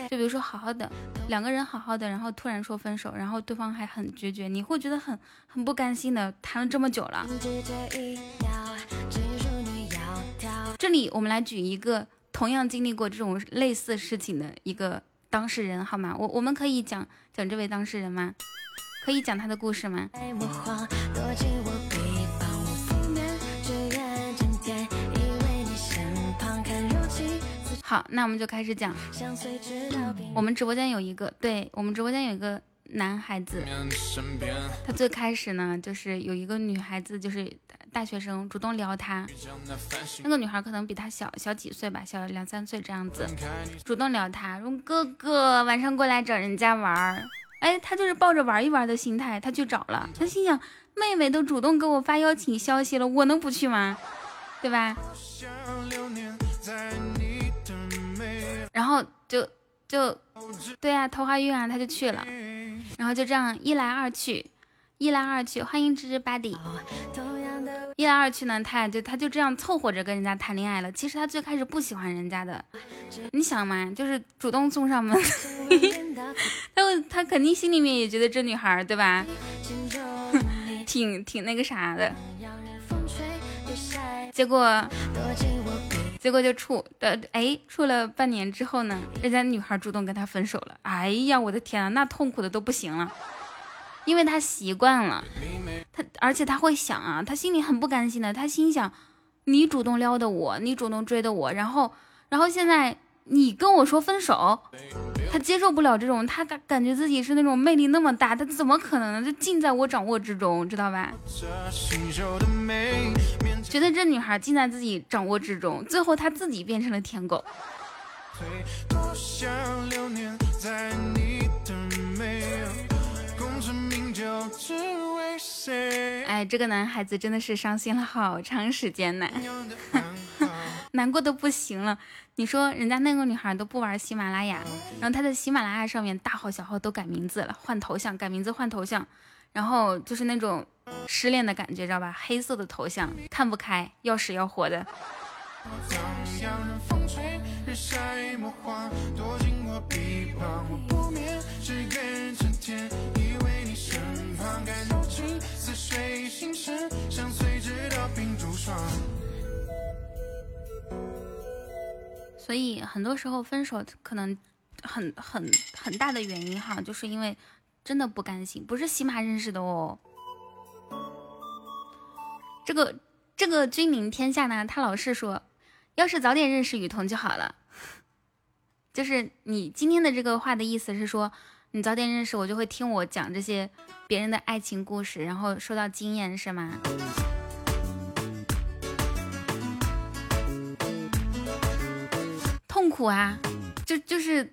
就比如说好好的两个人好好的，然后突然说分手，然后对方还很决绝，你会觉得很很不甘心的。谈了这么久了，这里我们来举一个同样经历过这种类似事情的一个当事人，好吗？我我们可以讲讲这位当事人吗？可以讲他的故事吗？好，那我们就开始讲。我们直播间有一个，对我们直播间有一个男孩子，他最开始呢，就是有一个女孩子，就是大学生主动撩他，那个女孩可能比他小小几岁吧，小两三岁这样子，主动撩他，说哥哥晚上过来找人家玩儿。哎，他就是抱着玩一玩的心态，他去找了。他心想，妹妹都主动给我发邀请消息了，我能不去吗？对吧？然后就就，对啊，桃花运啊，他就去了。然后就这样一来二去，一来二去，欢迎芝芝 body。一来二去呢，他就他就这样凑合着跟人家谈恋爱了。其实他最开始不喜欢人家的，你想嘛，就是主动送上门，他他肯定心里面也觉得这女孩对吧，挺挺那个啥的。结果结果就处的哎，处了半年之后呢，人家女孩主动跟他分手了。哎呀，我的天啊，那痛苦的都不行了。因为他习惯了，他而且他会想啊，他心里很不甘心的。他心想，你主动撩的我，你主动追的我，然后，然后现在你跟我说分手，他接受不了这种，他感感觉自己是那种魅力那么大，他怎么可能呢？就尽在我掌握之中，知道吧？觉得这女孩尽在自己掌握之中，最后他自己变成了舔狗。多想留念在你哎，这个男孩子真的是伤心了好长时间呢，难过的不行了。你说人家那个女孩都不玩喜马拉雅，然后她在喜马拉雅上面大号小号都改名字了，换头像，改名字换头像，然后就是那种失恋的感觉，知道吧？黑色的头像，看不开，要死要活的。所以很多时候分手可能很很很大的原因哈，就是因为真的不甘心，不是喜马认识的哦。这个这个君临天下呢，他老是说，要是早点认识雨桐就好了。就是你今天的这个话的意思是说，你早点认识我，就会听我讲这些别人的爱情故事，然后受到经验是吗？痛苦啊，就就是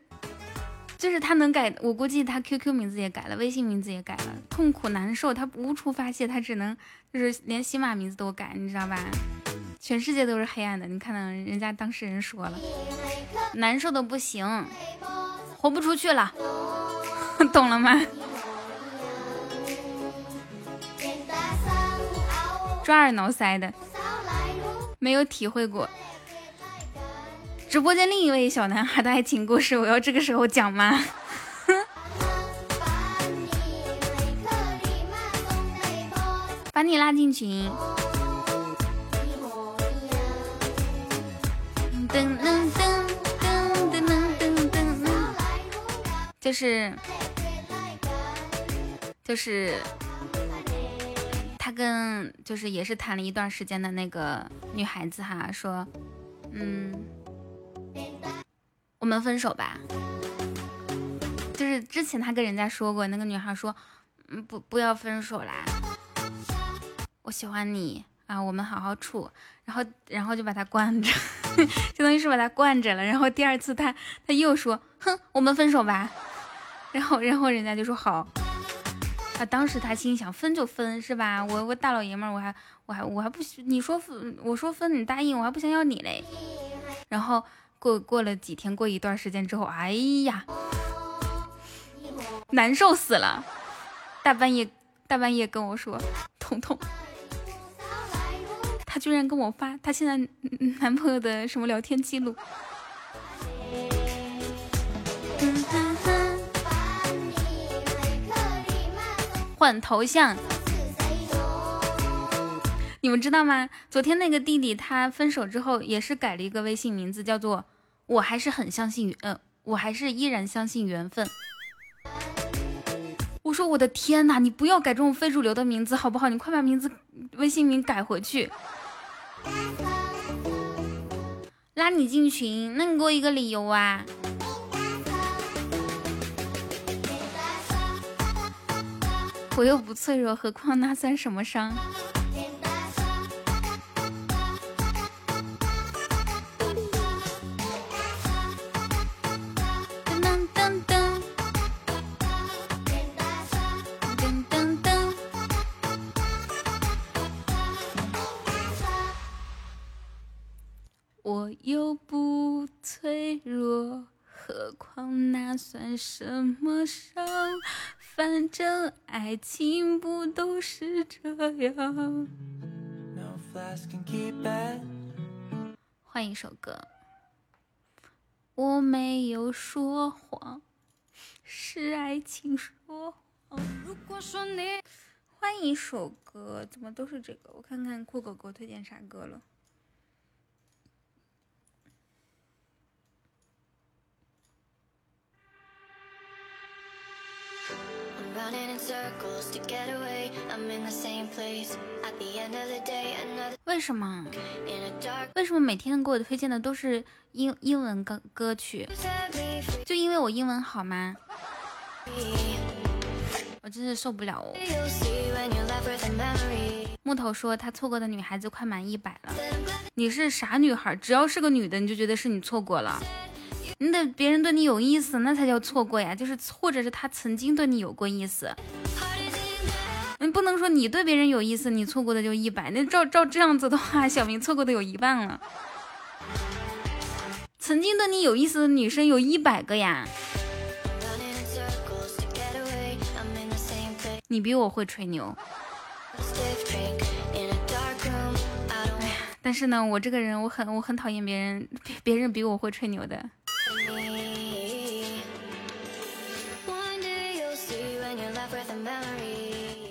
就是他能改，我估计他 QQ 名字也改了，微信名字也改了，痛苦难受，他无处发泄，他只能就是连喜马名字都改，你知道吧？全世界都是黑暗的，你看到人家当事人说了，难受的不行，活不出去了，懂了吗？抓耳挠腮的，没有体会过。直播间另一位小男孩的爱情故事，我要这个时候讲吗？把你拉进群。噔噔噔噔噔噔噔噔，就是就是他跟就是也是谈了一段时间的那个女孩子哈，说嗯。我们分手吧，就是之前他跟人家说过，那个女孩说，嗯，不，不要分手啦，我喜欢你啊，我们好好处，然后，然后就把他惯着，相当于是把他惯着了。然后第二次他他又说，哼，我们分手吧，然后，然后人家就说好，啊，当时他心想，分就分是吧？我我大老爷们儿，我还我还我还不你说分，我说分你答应，我还不想要你嘞，然后。过过了几天，过一段时间之后，哎呀，难受死了！大半夜大半夜跟我说，彤彤，他居然跟我发他现在男朋友的什么聊天记录。换头像，你们知道吗？昨天那个弟弟他分手之后也是改了一个微信名字，叫做“我还是很相信，呃，我还是依然相信缘分”。我说我的天哪，你不要改这种非主流的名字好不好？你快把名字微信名改回去。拉你进群，那你给我一个理由啊！我又不脆弱，何况那算什么伤？噔噔噔噔噔噔，我又不脆弱，何况那算什么伤？反正爱情不都是这样。换一首歌。我没有说谎，是爱情说谎。如果说你换一首歌，怎么都是这个？我看看酷狗给我推荐啥歌了。为什么？为什么每天给我推荐的都是英英文歌歌曲？就因为我英文好吗？我真是受不了哦！木头说他错过的女孩子快满一百了。你是啥女孩？只要是个女的，你就觉得是你错过了？你得别人对你有意思，那才叫错过呀。就是或者是他曾经对你有过意思。你不能说你对别人有意思，你错过的就一百。那照照这样子的话，小明错过的有一半了。曾经对你有意思的女生有一百个呀。你比我会吹牛。哎呀，但是呢，我这个人我很我很讨厌别人别人比我会吹牛的。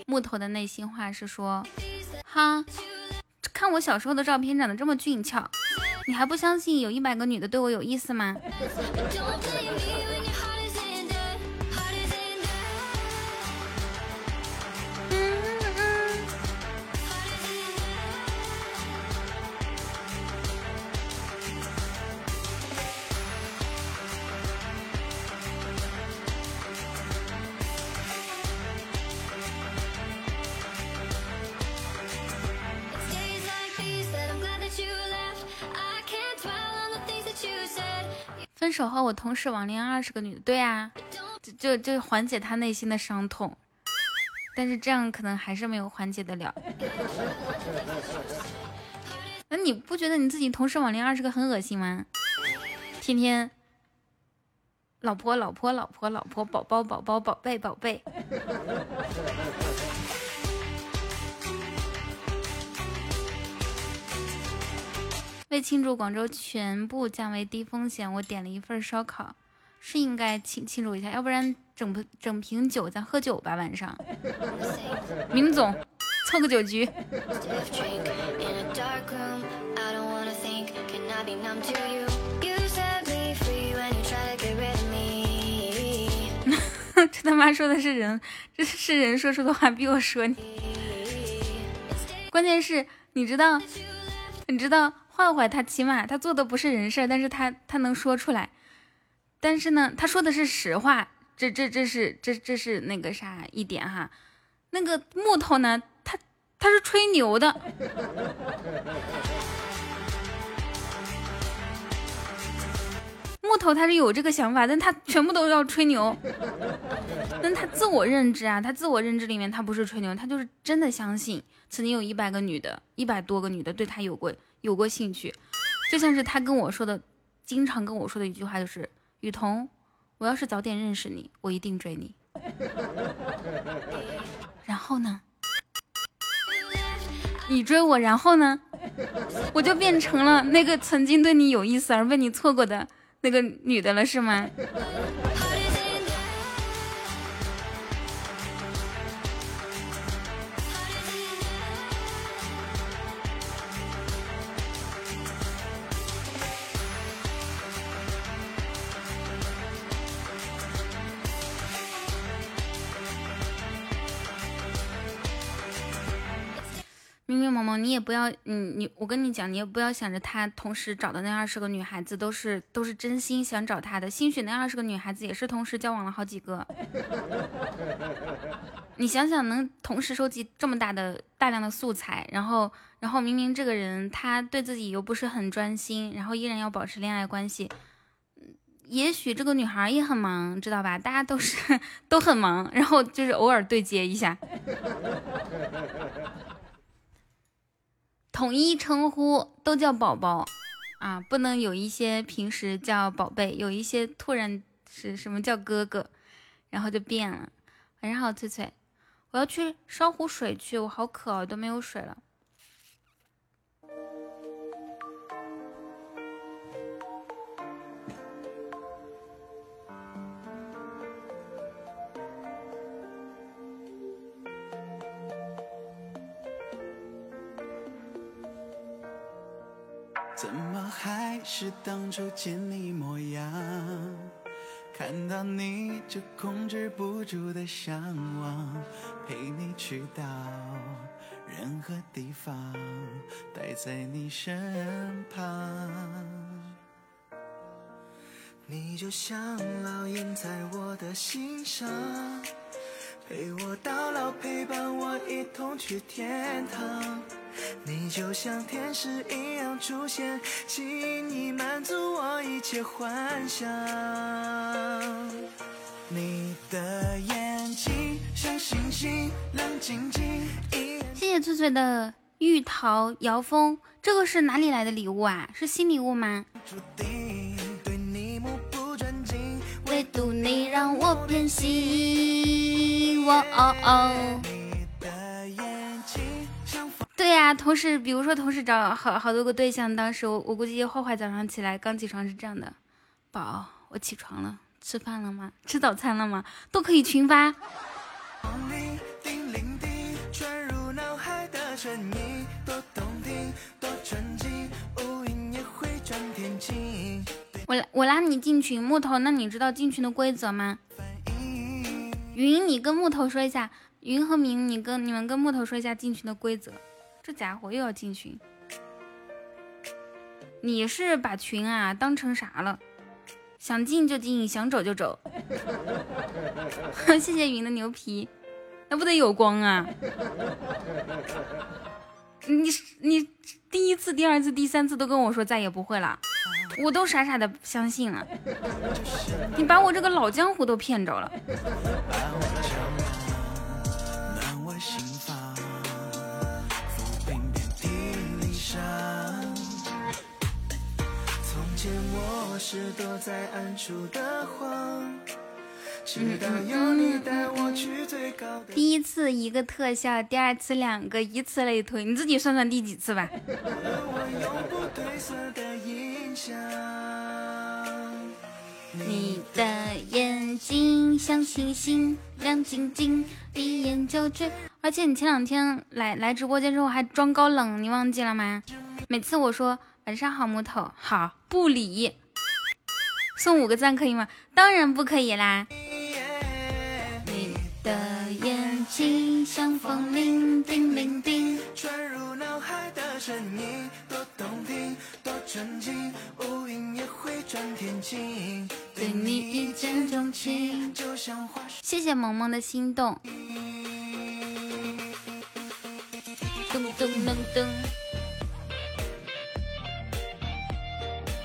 木头的内心话是说，哈，看我小时候的照片，长得这么俊俏，你还不相信有一百个女的对我有意思吗？手后，我同时网恋二十个女的，对啊，就就就缓解他内心的伤痛，但是这样可能还是没有缓解得了。那你不觉得你自己同时网恋二十个很恶心吗？天天，老婆老婆老婆老婆，宝宝宝宝宝贝宝贝。为庆祝广州全部降为低风险，我点了一份烧烤，是应该庆庆祝一下，要不然整整瓶酒咱喝酒吧晚上。明总，凑个酒局。这他妈说的是人，这是人说出的话，比我说你。关键是，你知道，你知道。坏坏，他起码他做的不是人事但是他他能说出来，但是呢，他说的是实话，这这这是这这是那个啥一点哈，那个木头呢，他他是吹牛的，木头他是有这个想法，但他全部都要吹牛，但他自我认知啊，他自我认知里面他不是吹牛，他就是真的相信曾经有一百个女的，一百多个女的对他有过。有过兴趣，就像是他跟我说的，经常跟我说的一句话就是：“雨桐，我要是早点认识你，我一定追你。”然后呢？你追我，然后呢？我就变成了那个曾经对你有意思而被你错过的那个女的了，是吗？你也不要，你你，我跟你讲，你也不要想着他同时找的那二十个女孩子都是都是真心想找他的，兴许那二十个女孩子也是同时交往了好几个。你想想，能同时收集这么大的大量的素材，然后然后明明这个人他对自己又不是很专心，然后依然要保持恋爱关系，也许这个女孩也很忙，知道吧？大家都是 都很忙，然后就是偶尔对接一下。统一称呼都叫宝宝啊，不能有一些平时叫宝贝，有一些突然是什么叫哥哥，然后就变了。晚上好，翠翠，我要去烧壶水去，我好渴，都没有水了。还是当初见你模样？看到你就控制不住的向往，陪你去到任何地方，待在你身旁。你就像烙印在我的心上，陪我到老，陪伴我一同去天堂。你就像天使一样出现，轻易满足我一切幻想。你的眼睛像星星亮晶晶，谢谢翠翠的玉桃摇风，这个是哪里来的礼物啊？是新礼物吗？注定，对你目不转睛。唯独你让我偏心。哇哦哦。对呀、同时，比如说同时找好好多个对象，当时我我估计坏坏早上起来刚起床是这样的，宝，我起床了，吃饭了吗？吃早餐了吗？都可以群发。我拉我拉你进群，木头，那你知道进群的规则吗？云，你跟木头说一下，云和明，你跟你们跟木头说一下进群的规则。这家伙又要进群，你是把群啊当成啥了？想进就进，想走就走。谢谢云的牛皮，那不得有光啊！你你第一次、第二次、第三次都跟我说再也不会了，我都傻傻的相信了。你把我这个老江湖都骗着了。从前我是躲在暗处的谎，第一次一个特效，第二次两个，以此类推，你自己算算第几次吧。你的眼睛像星星，亮晶晶，一眼就追。而且你前两天来来直播间之后还装高冷，你忘记了吗？每次我说晚上好，木头好不理，送五个赞可以吗？当然不可以啦。你的眼睛像风铃，叮铃叮。传入脑海的声音，多动听，多纯净，乌云也会转天晴。对你一见钟情。就像花树谢谢萌萌的心动，噔噔噔噔。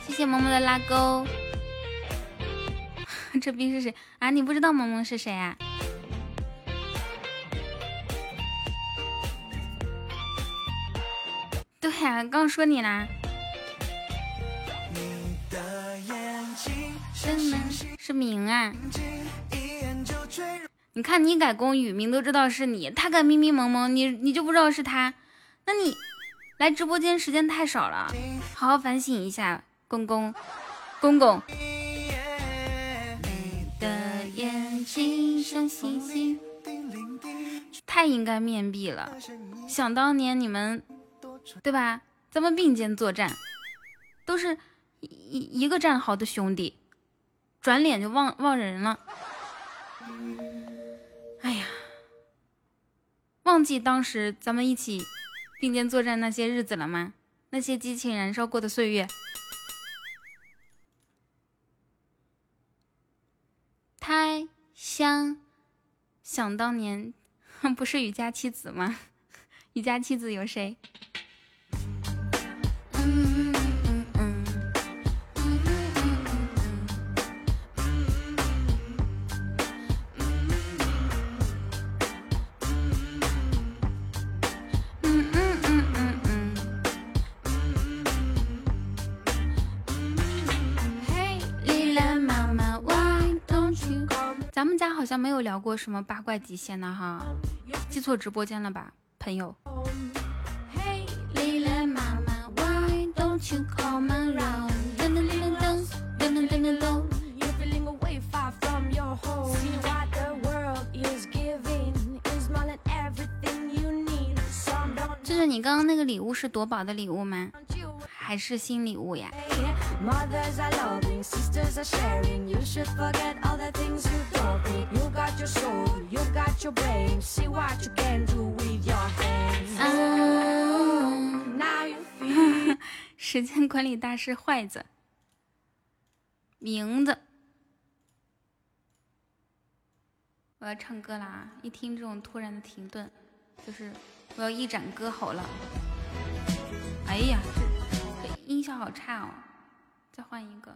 谢谢萌萌的拉钩。这逼是谁啊？你不知道萌萌是谁啊？刚说你啦。你的是明啊。你看你改公语，明都知道是你，他改迷迷蒙蒙，你你就不知道是他？那你来直播间时间太少了，好好反省一下，公公公公。太应该面壁了。想当年你们，对吧？咱们并肩作战，都是一一个战壕的兄弟，转脸就忘忘人了。哎呀，忘记当时咱们一起并肩作战那些日子了吗？那些激情燃烧过的岁月。太香，想当年，不是雨家妻子吗？雨家妻子有谁？好像没有聊过什么八怪极限呢，哈，记错直播间了吧，朋友。就是你刚刚那个礼物是夺宝的礼物吗？还是新礼物呀？时间管理大师坏子，名字。我要唱歌啦啊！一听这种突然的停顿，就是我要一展歌喉了。哎呀！这音效好差哦，再换一个。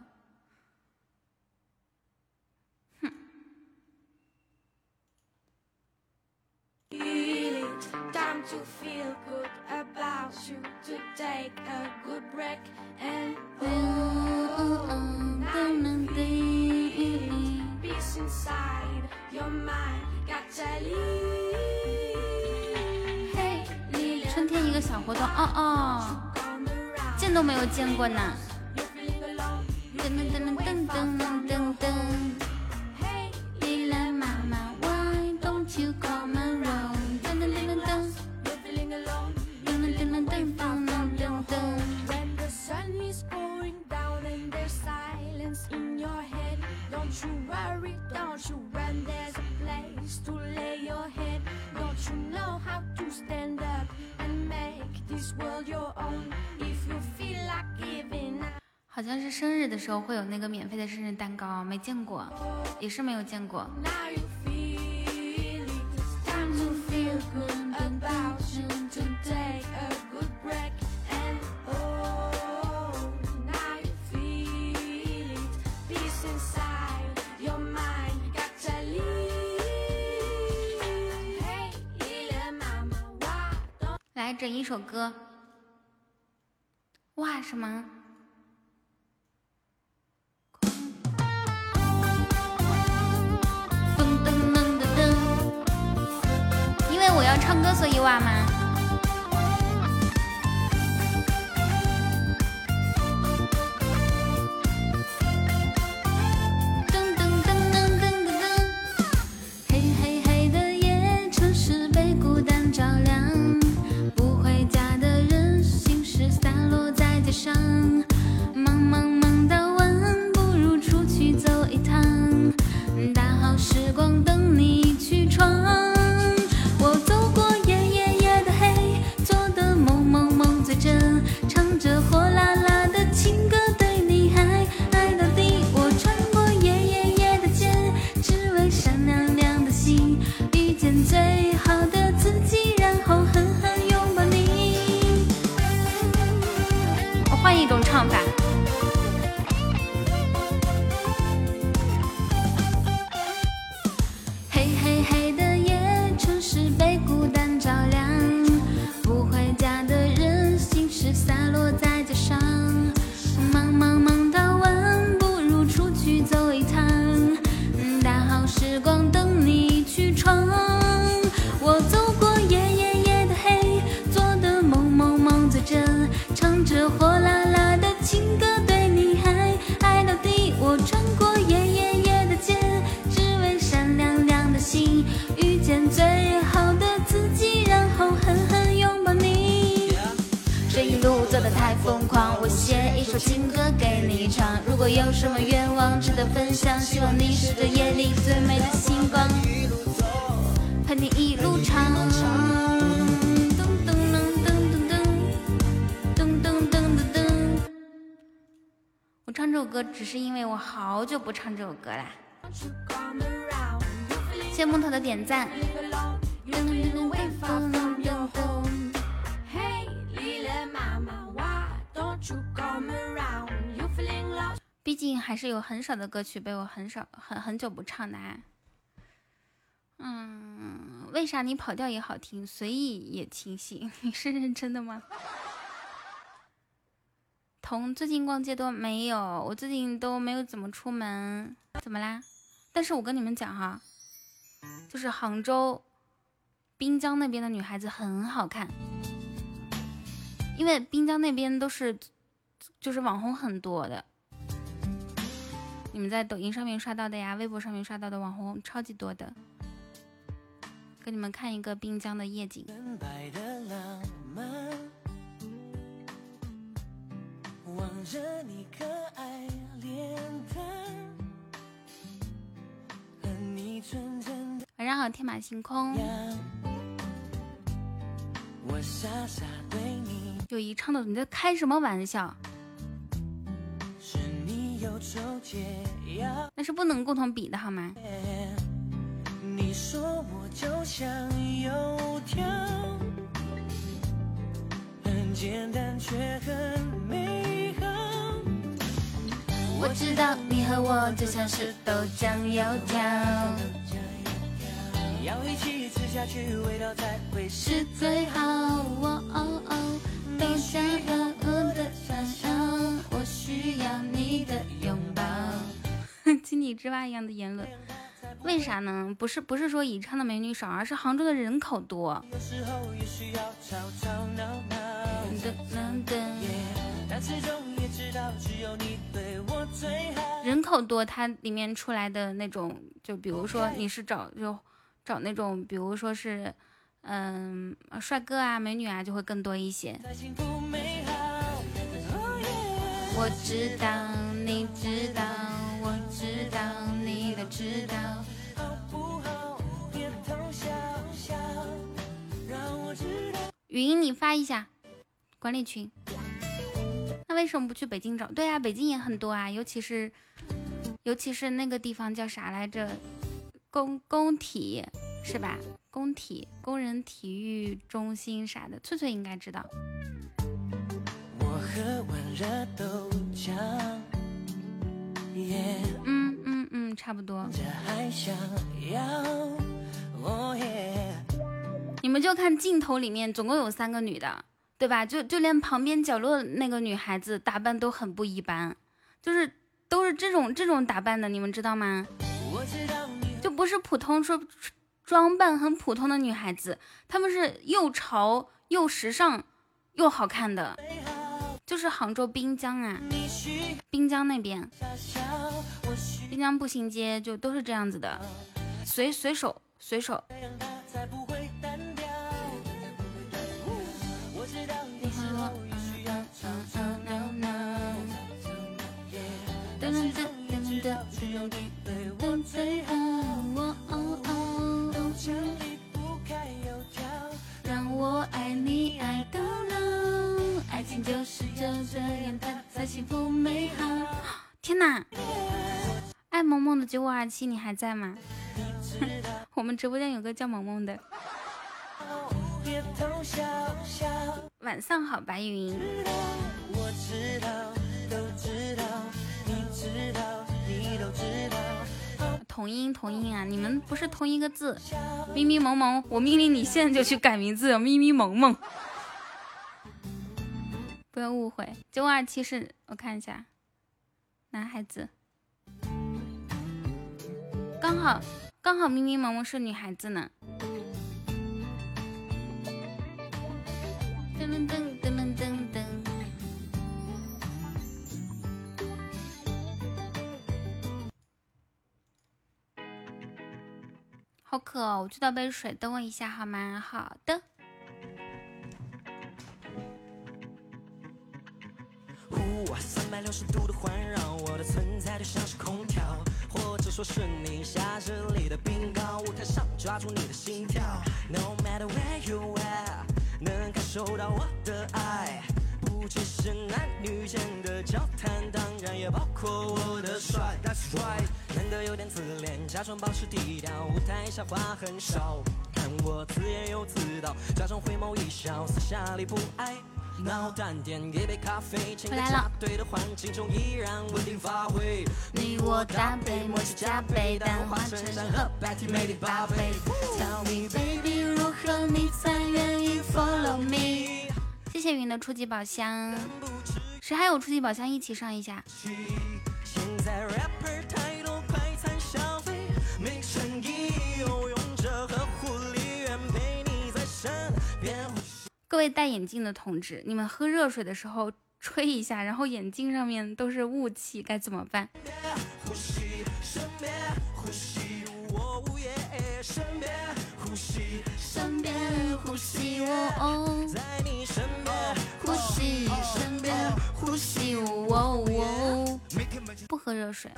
春天一个小活动，哦哦。见都没有见过呢。噔噔噔噔噔噔噔噔。Don't you worry, don't you run, there's a place to lay your head. Don't you know how to stand up and make this world your own if you feel like giving up? 好像是生日的时候会有那个免费的生日蛋糕，没见过，也是没有见过。Now you feel it, time to feel good. 来整一首歌。哇，什么？因为我要唱歌，所以哇吗？上太疯狂！我写一首情歌给你唱。如果有什么愿望值得分享，希望你是这夜里最美的星光，陪你一路唱。噔噔噔噔噔噔噔噔噔噔。我唱这首歌只是因为我好久不唱这首歌啦。谢木头的点赞。毕竟还是有很少的歌曲被我很少很很久不唱的啊。嗯，为啥你跑调也好听，随意也清新？你是认真的吗？彤最近逛街多没有？我最近都没有怎么出门，怎么啦？但是我跟你们讲哈，就是杭州滨江那边的女孩子很好看，因为滨江那边都是就是网红很多的。你们在抖音上面刷到的呀，微博上面刷到的网红超级多的。给你们看一个滨江的夜景。晚上好，天马行空。友谊唱的，你在开什么玩笑？那是不能共同比的好吗？你说我就像油条，很简单却很美好。我知道你和我就像是豆浆油条，要一起吃下去，味道才会是最好。哦哦哦，我需要你的拥抱。井底之蛙一样的言论，为啥呢？不是不是说宜昌的美女少，而是杭州的人口多。人口多，它里面出来的那种，就比如说你是找就找那种，比如说是嗯帅哥啊、美女啊，就会更多一些。我知道，你知道，我知道，你都知道。语音你发一下管理群。那为什么不去北京找？对啊，北京也很多啊，尤其是尤其是那个地方叫啥来着？工工体是吧？工体工人体育中心啥的，翠翠应该知道。嗯嗯嗯，差不多。你们就看镜头里面，总共有三个女的。对吧？就就连旁边角落那个女孩子打扮都很不一般，就是都是这种这种打扮的，你们知道吗？就不是普通说装扮很普通的女孩子，她们是又潮又时尚又好看的，就是杭州滨江啊，滨江那边，滨江步行街就都是这样子的，随随手随手。让天哪，爱萌萌的九五二七，你还在吗？我们直播间有个叫萌萌的。晚上好，白云。同音同音啊！你们不是同一个字，咪咪萌萌，我命令你现在就去改名字，咪咪萌萌。不要误会，九五二七是我看一下，男孩子。刚好刚好咪咪萌萌是女孩子呢。噔噔噔噔噔噔。好渴，哦我去倒杯水，等我一下好吗？好的。三百六十度的环绕，我的存在就像是空调，或者说是你夏日里的冰糕，舞台上抓住你的心跳，No matter where you are，能感受到我的爱。不只是男女间的交谈，当然也包括我的帅。That's right，难得有点自恋，假装保持低调，舞台下话很少，看我自言又自导，假装回眸一笑，私下里不爱。闹淡点一杯咖啡，请在插队的环境中依然稳定发挥。你我搭配，默契加倍，但花衬衫和白 T 美丽搭配。Tell me baby，如何你才愿意 follow me？谢谢云的初级宝箱，谁还有初级宝箱一起上一下？现在位戴眼镜的同志，你们喝热水的时候吹一下，然后眼镜上面都是雾气，该怎么办？不喝热水。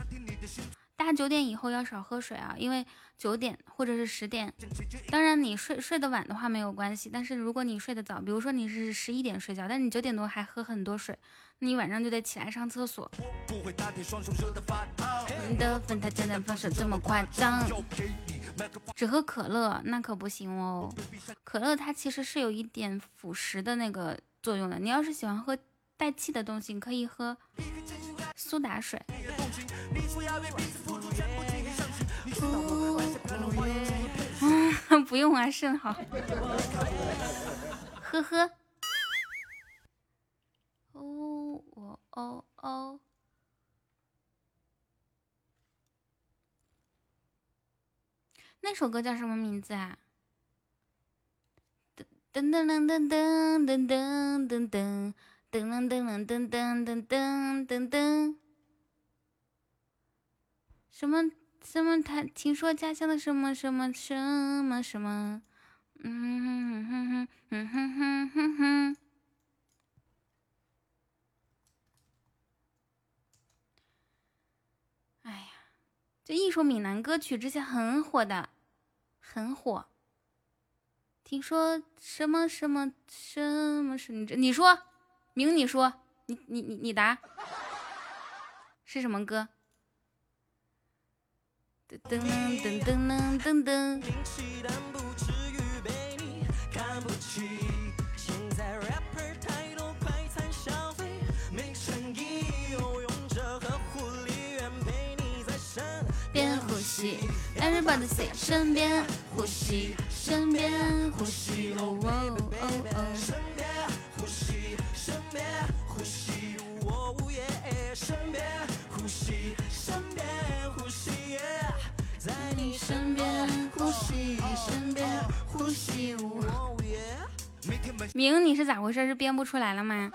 大家九点以后要少喝水啊，因为九点或者是十点，当然你睡睡得晚的话没有关系，但是如果你睡得早，比如说你是十一点睡觉，但你九点多还喝很多水，你晚上就得起来上厕所。你的粉太简单，放手这么夸张，只喝可乐那可不行哦。可乐它其实是有一点腐蚀的那个作用的。你要是喜欢喝带气的东西，你可以喝苏打水。不用啊，肾好。呵呵。哦哦哦哦。那首歌叫什么名字啊？噔噔噔噔噔噔噔噔噔噔噔噔噔噔噔噔噔噔噔。什么什么？他听说家乡的什么什么什么什么？嗯哼哼哼哼哼哼哼哼。哎呀，这一首闽南歌曲之前很火的，很火。听说什么什么什么是你这？你说明，你说你你你你答是什么歌？噔噔噔噔噔噔。边呼吸，Everybody say 身边呼吸，身边呼吸，哦哦哦哦。边呼吸，我午夜身边呼吸，身边呼吸，在你身边呼吸，身边呼吸。我午夜。明，你是咋回事？是编不出来了吗？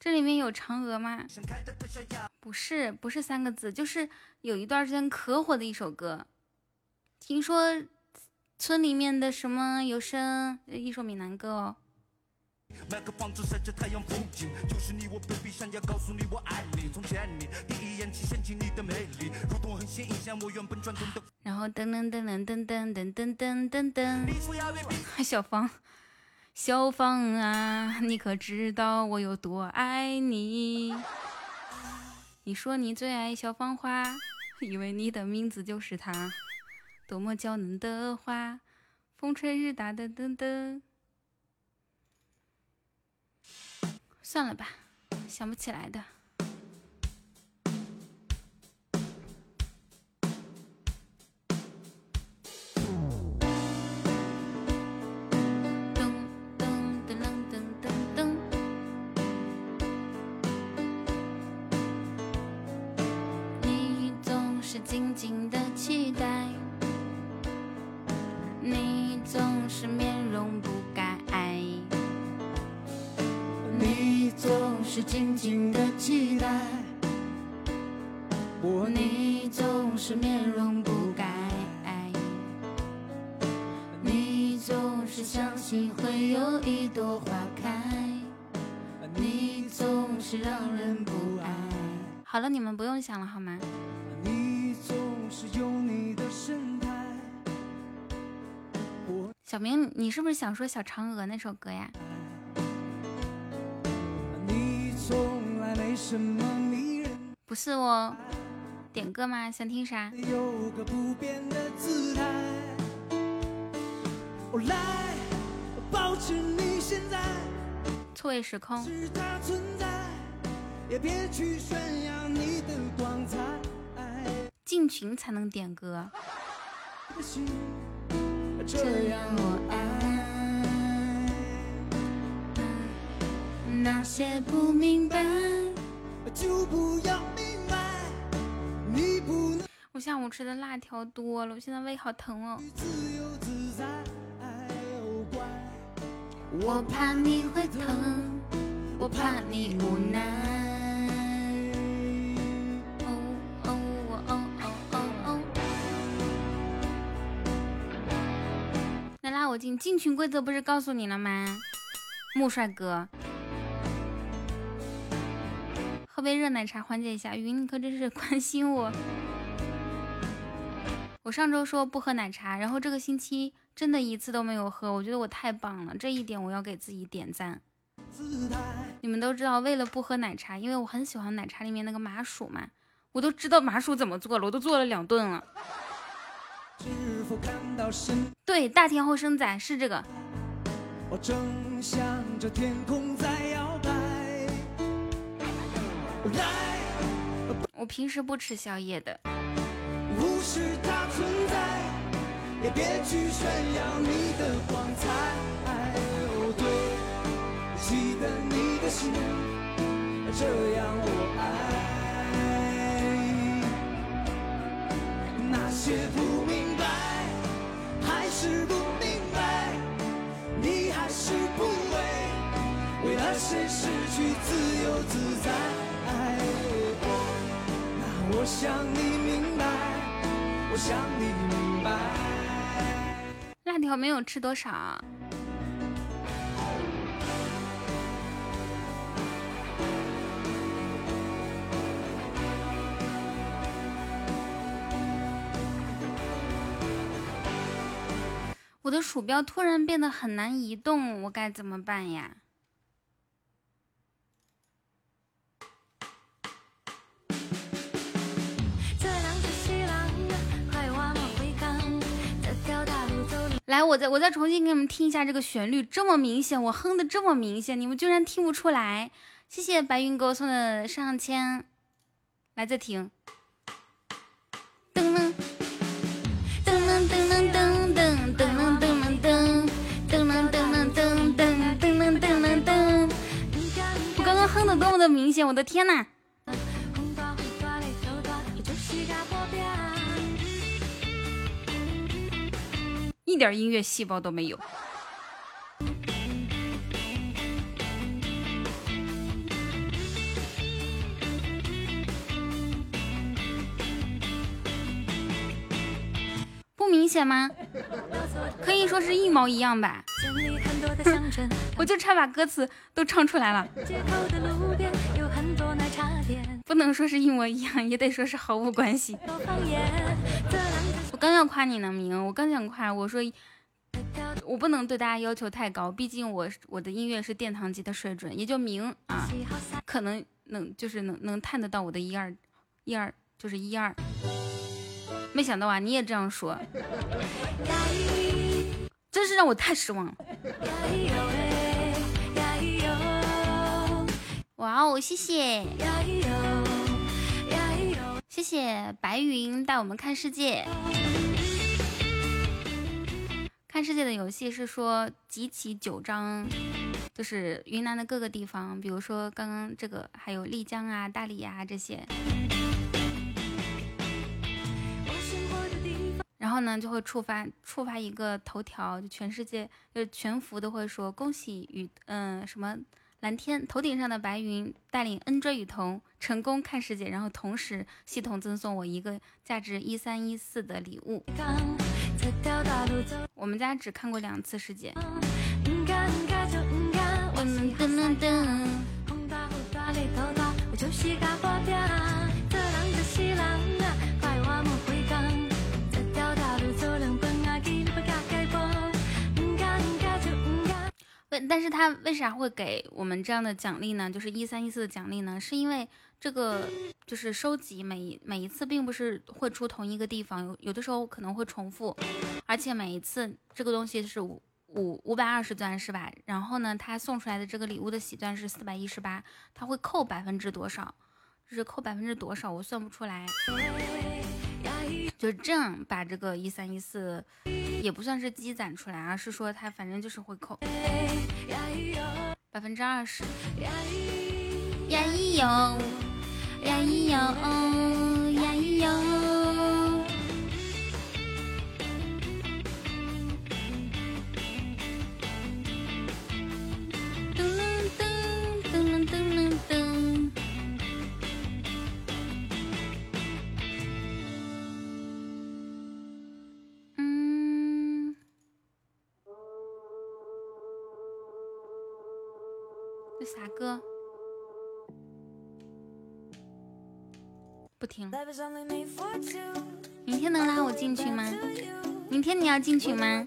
这里面有嫦娥吗？不是，不是三个字，就是有一段时间可火的一首歌。听说村里面的什么有声一首闽南歌哦。买个房子晒着太阳，附近就是你，我 baby 想要告诉你我爱你。从见你第一眼起掀起你的魅力，如同很显影响我原本转动的。然后噔噔噔噔噔噔噔噔噔噔，小芳，小芳啊，你可知道我有多爱你？你说你最爱小芳花，以为你的名字就是它，多么娇嫩的花，风吹日打的噔噔。算了吧，想不起来的。噔噔噔噔噔噔。你总是静静的期待，是面容不改。你总是静静的期待，我你总是面容不改，你总是相信会有一朵花开。你总是让人不爱。好了，你们不用想了好吗？你总是有你的神态。小明，你是不是想说《小嫦娥》那首歌呀？你从来没什么迷人，不是哦，点歌吗？想听啥？有个不变的姿态。哦，来，保持你现在，错位时空。是它存在，也别去炫耀你的光彩。进群才能点歌。这样我爱。那些不明白，就不要明白，你不能我下午吃的辣条多了，我现在胃好疼哦。自由自在。哦，乖，我怕你会疼，我怕你无奈。进进群规则不是告诉你了吗？木帅哥，喝杯热奶茶缓解一下。云，你可真是关心我。我上周说不喝奶茶，然后这个星期真的一次都没有喝，我觉得我太棒了，这一点我要给自己点赞。你们都知道，为了不喝奶茶，因为我很喜欢奶茶里面那个麻薯嘛，我都知道麻薯怎么做了，我都做了两顿了。是否看到身？对，大田后生仔是这个，我正向着天空在摇摆。来，我平时不吃宵夜的。无视它存在，也别去炫耀你的光彩。哦，对，记得你的心，这样我爱。些不明白，还是不明白，你还是不为，为了谁失去自由自在。那我想你明白，我想你明白。辣条没有吃多少，我的鼠标突然变得很难移动，我该怎么办呀？来，我再我再重新给你们听一下这个旋律，这么明显，我哼的这么明显，你们居然听不出来？谢谢白云给我送的上签，来再听。噔噔噔噔噔噔噔多么的明显，我的天呐！一点音乐细胞都没有。不明显吗？可以说是一毛一样吧。我就差把歌词都唱出来了，不能说是一模一样，也得说是毫无关系。我刚要夸你呢，明，我刚想夸，我说我不能对大家要求太高，毕竟我我的音乐是殿堂级的水准，也就明啊，可能能就是能能探得到我的一二一二就是一二。没想到啊，你也这样说，真是让我太失望了。哇哦，谢谢，谢谢白云带我们看世界。看世界的游戏是说集齐九张，就是云南的各个地方，比如说刚刚这个，还有丽江啊、大理啊这些。呢，就会触发触发一个头条，就全世界就全服都会说恭喜雨嗯、什么蓝天头顶上的白云带领 N 追雨桐成功看世界，然后同时系统赠送我一个价值一三一四的礼物。我们家只看过两次世界。噔噔噔噔，但是他为啥会给我们这样的奖励呢？就是一三一四的奖励呢？是因为这个就是收集每一每一次并不是会出同一个地方，有有的时候可能会重复，而且每一次这个东西是五五五百二十钻是吧？然后呢，他送出来的这个礼物的喜钻是四百一十八，他会扣百分之多少？就是扣百分之多少？我算不出来。就这样把这个一三一四也不算是积攒出来，而是说他反正就是会扣百分之二十。呀咿哟，呀咿哟，这啥歌？不听。明天能拉我进群吗？明天你要进群吗？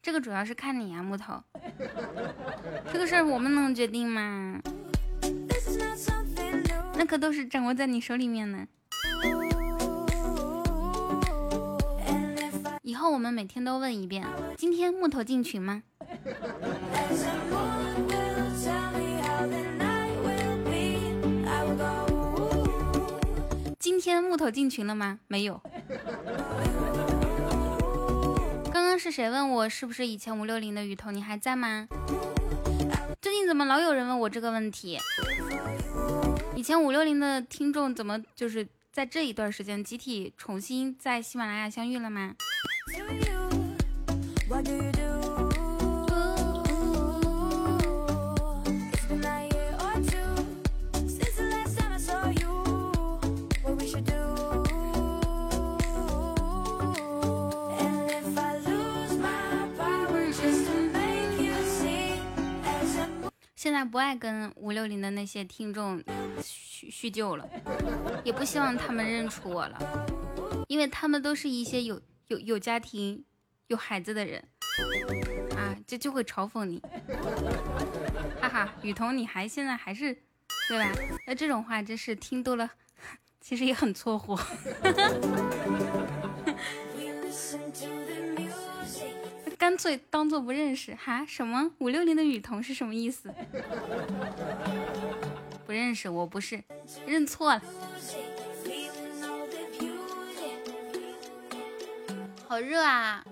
这个主要是看你啊，木头。这个事儿我们能决定吗？那可都是掌握在你手里面呢。以后我们每天都问一遍：今天木头进群吗？今天木头进群了吗？没有。刚刚是谁问我是不是以前五六零的雨桐？你还在吗？最近怎么老有人问我这个问题？以前五六零的听众怎么就是在这一段时间集体重新在喜马拉雅相遇了吗？现在不爱跟五六零的那些听众叙叙旧了，也不希望他们认出我了，因为他们都是一些有有有家庭、有孩子的人啊，就就会嘲讽你，哈哈，雨桐你还现在还是对吧？那这种话真是听多了，其实也很错火。干脆当做不认识哈？什么五六零的雨桐是什么意思？不认识，我不是，认错了。好热啊！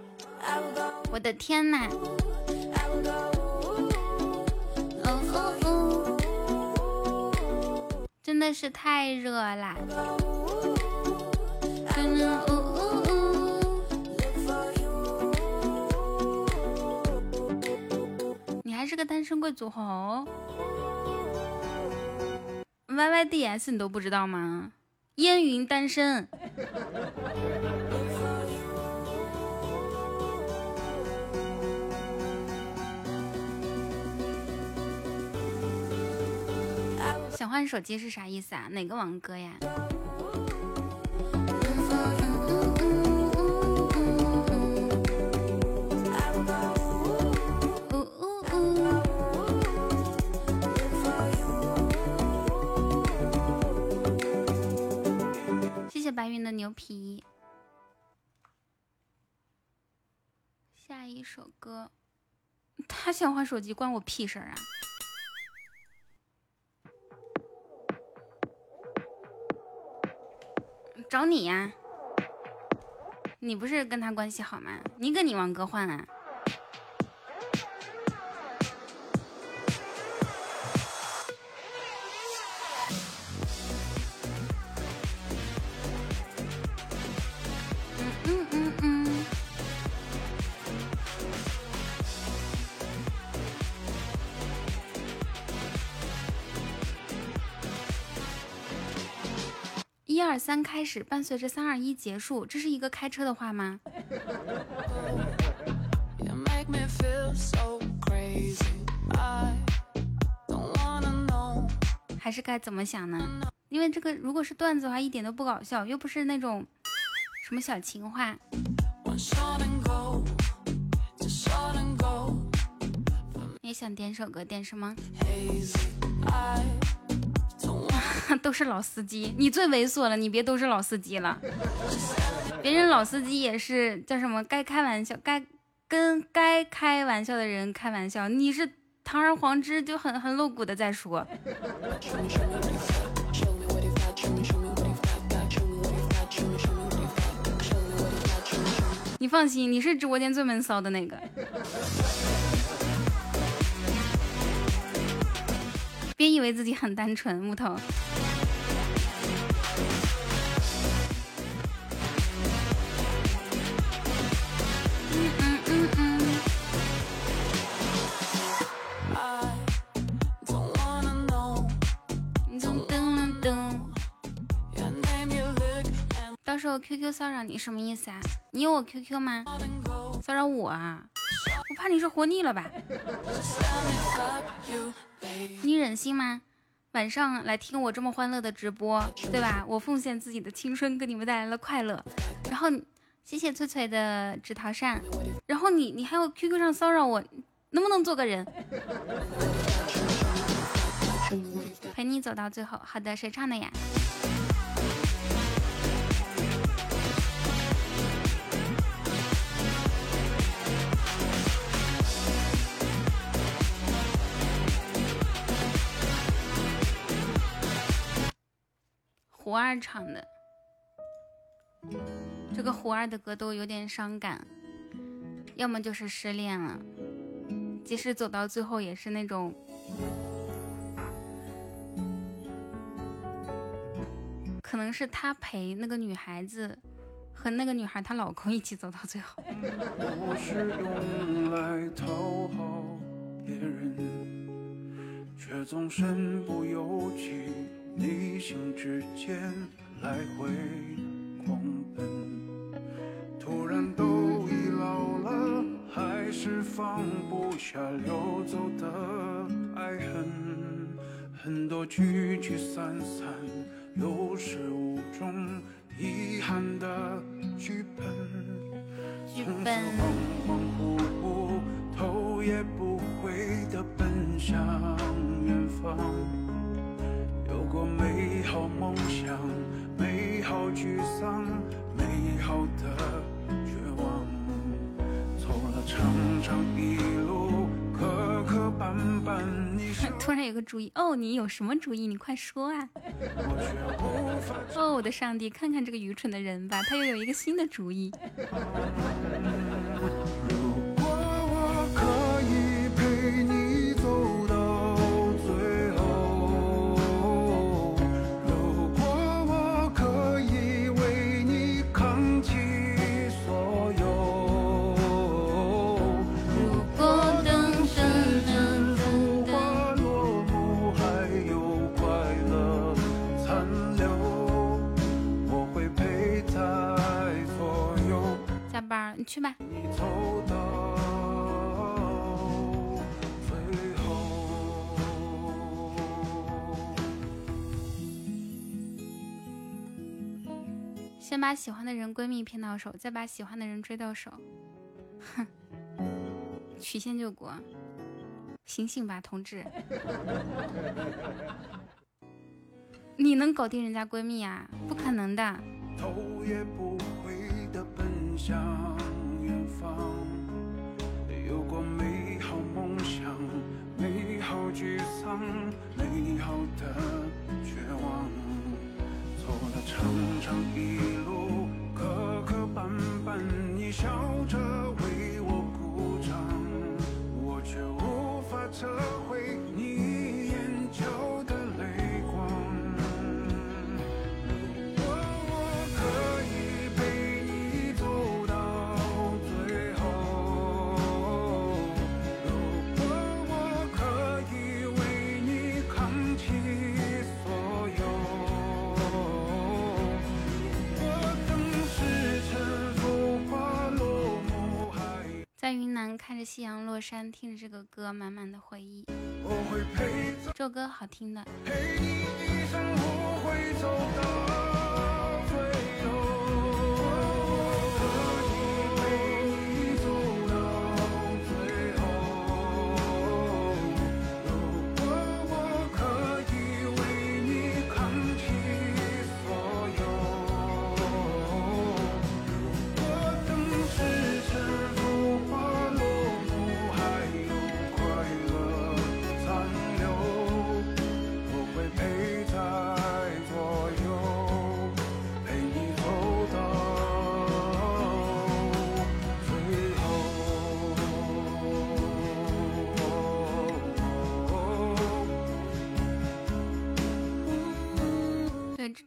我的天呐！哦哦哦！真的是太热了。个单身贵族吼？Y Y D S 你都不知道吗？烟云单身。想换手机是啥意思啊？哪个王哥呀？白云的牛皮。下一首歌，他想换手机关我屁事啊！找你呀、你不是跟他关系好吗？你跟你王哥换啊？二三开始，伴随着三二一结束，这是一个开车的话吗.还是该怎么想呢？因为这个如果是段子的话，一点都不搞笑，又不是那种什么小情话。你想点首歌，点什么？都是老司机，你最猥琐了，你别都是老司机了。别人老司机也是叫什么？该开玩笑，该跟该开玩笑的人开玩笑。你是堂而皇之就很很露骨的在说。你放心，你是直播间最闷骚的那个。别以为自己很单纯，木头。到时候 QQ 骚扰你什么意思啊？你有我 QQ 吗？骚扰我啊？我怕你是活腻了吧？你忍心吗？晚上来听我这么欢乐的直播，对吧？我奉献自己的青春，给你们带来了快乐。然后谢谢翠翠的纸桃扇。然后你你还有 QQ 上骚扰我，能不能做个人？陪你走到最后。好的，谁唱的呀？胡二唱的，这个胡二的歌都有点伤感，要么就是失恋了，即使走到最后也是那种，可能是他陪那个女孩子和那个女孩她老公一起走到最后。我是用来讨好别人，却总身不由己。逆行之间来回狂奔，突然都已老了，还是放不下溜走的爱恨，很多聚聚散散，有始无终，遗憾的剧本，从此恍恍惚惚，头也不回的奔向远方。梦想，美好沮丧，美好的绝望。走了长长一路，磕磕绊绊，你突然有个主意哦，你有什么主意？你快说啊！哦，我的上帝，看看这个愚蠢的人吧，他又有一个新的主意。你去吧。先把喜欢的人闺蜜骗到手，再把喜欢的人追到手。哼，曲线救国，醒醒吧，同志！你能搞定人家闺蜜啊？不可能的。头也不回的奔向远方，有过美好梦想，美好沮丧，美好的绝望。走了长长一路，磕磕绊绊，你笑着为我鼓掌，我却无法撤回在云南看着夕阳落山，听着这个歌，满满的回忆。我会陪在这首歌好听的，陪你一生，不会走到最后。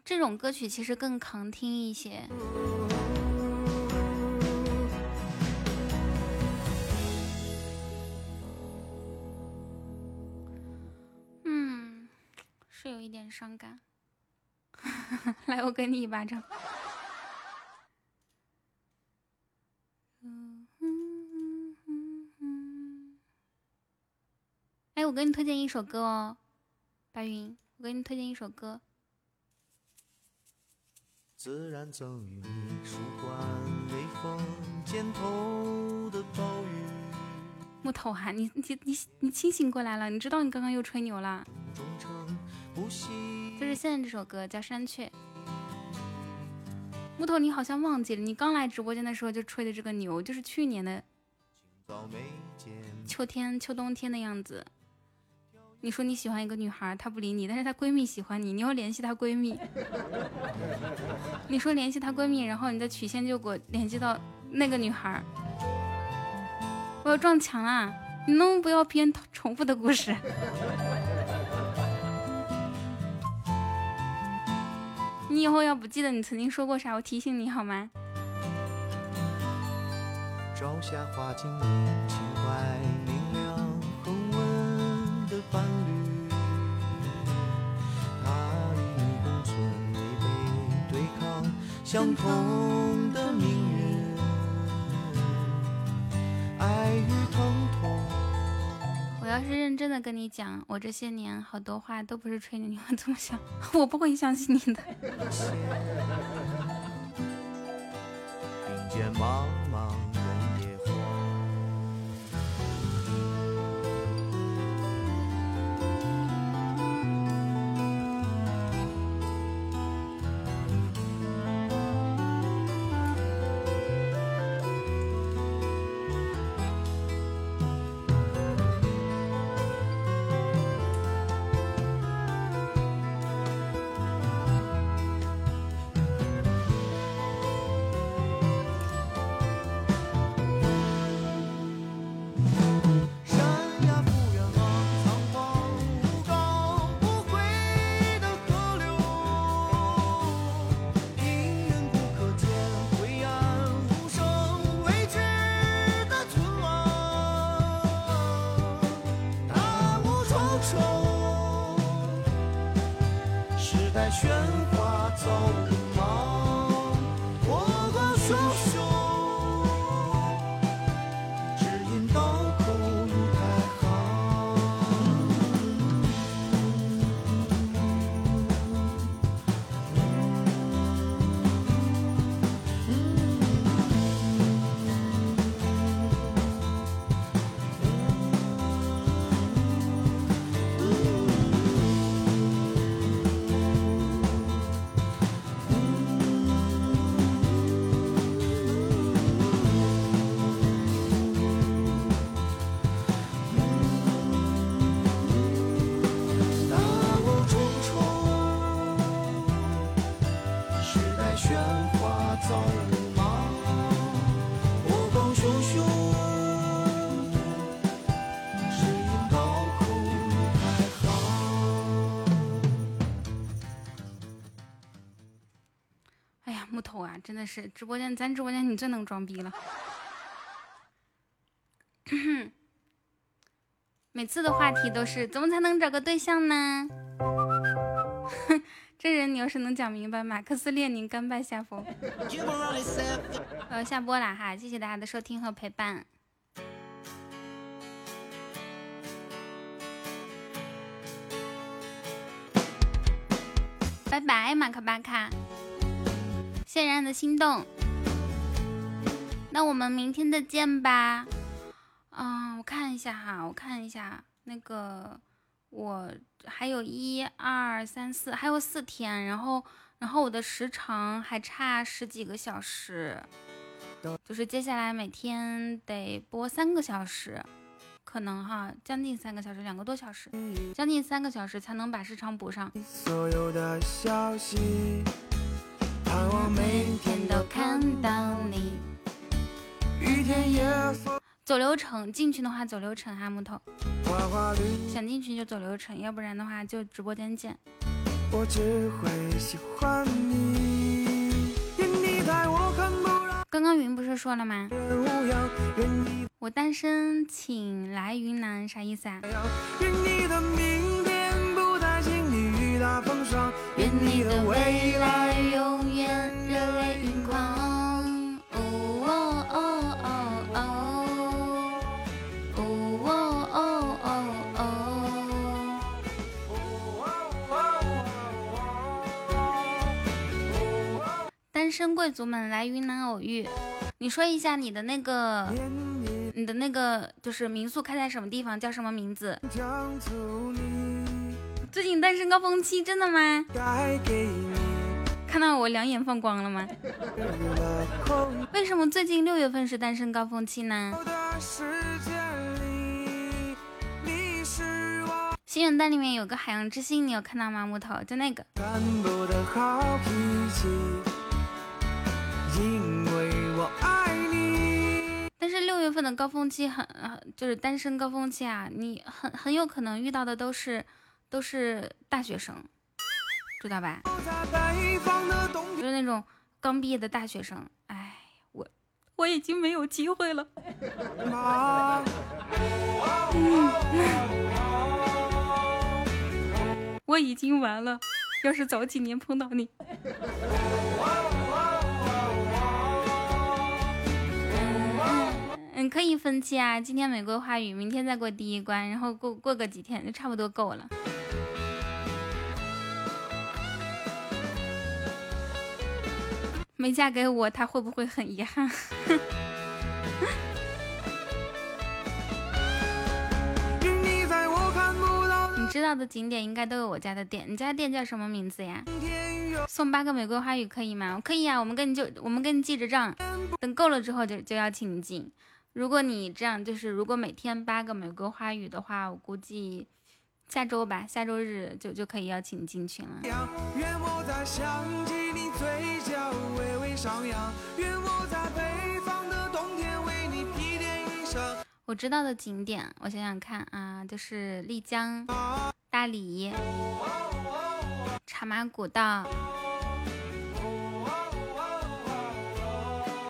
这种歌曲其实更抗听一些。嗯，是有一点伤感。来，我给你一巴掌。哎，我给你推荐一首歌哦，白云，我给你推荐一首歌。自然赠予你舒缓微风肩头的暴雨，木头啊，你你你你清醒过来了？你知道你刚刚又吹牛了？就是现在这首歌叫《山雀》。木头，你好像忘记了，你刚来直播间的时候就吹的这个牛，就是去年的秋天、秋冬天的样子。你说你喜欢一个女孩，她不理你，但是她闺蜜喜欢你，你要联系她闺蜜。你说联系她闺蜜，然后你的曲线就给我联系到那个女孩。我要撞墙啦！你能不能不要编重复的故事？你以后要不记得你曾经说过啥，我提醒你好吗？朝霞花尽你情怀相同的命运，爱与疼痛。我要是认真的跟你讲，我这些年好多话都不是吹牛，你会怎么想？我不会相信你的。人间茫真的是直播间，咱直播间你最能装逼了。每次的话题都是怎么才能找个对象呢？这人你要是能讲明白，马克思列宁甘拜下风。我 要下播了哈，谢谢大家的收听和陪伴。拜拜，马克巴卡。谢然的心动，那我们明天再见吧。嗯，我看一下哈，我看一下那个，我还有一二三四，还有四天，然后然后我的时长还差十几个小时，就是接下来每天得播三个小时，可能哈，将近三个小时，两个多小时，将近三个小时才能把时长补上。所有的消息，盼望每天都看到你。雨天也走流程，进去的话走流程哈，木头。花花想进去就走流程，要不然的话就直播间见。我只会喜欢你。愿你待我看不到刚刚云不是说了吗？我单身，请来云南，啥意思啊？愿你的明天不再经历雨打风霜，愿你的未来永单身贵族们来云南偶遇，你说一下你的那个，你的那个就是民宿开在什么地方，叫什么名字？最近单身高峰期，真的吗？看到我两眼放光了吗？为什么最近六月份是单身高峰期呢？心愿单里面有个海洋之心，你有看到吗？木头就那个，看不的好脾气，因为我爱你。但是六月份的高峰期很，呃就是单身高峰期啊，你很很有可能遇到的都是都是大学生，知道吧？就是那种刚毕业的大学生。哎，我我已经没有机会了。我已经完了。要是早几年碰到你，嗯，可以分期啊。今天玫瑰花语，明天再过第一关，然后过过个几天就差不多够了。没嫁给我，他会不会很遗憾？你知道的景点应该都有我家的店，你家店叫什么名字呀？送八个玫瑰花语可以吗？可以啊，我们跟你就我们跟你记着账，等够了之后就就邀请你进。如果你这样就是如果每天八个玫瑰花语的话，我估计下周吧，下周日就就可以邀请你进群了。我在想起你嘴角微微上扬，愿我在北方的冬天为你披件衣裳。我知道的景点，我想想看啊，就是丽江、大理、茶马古道，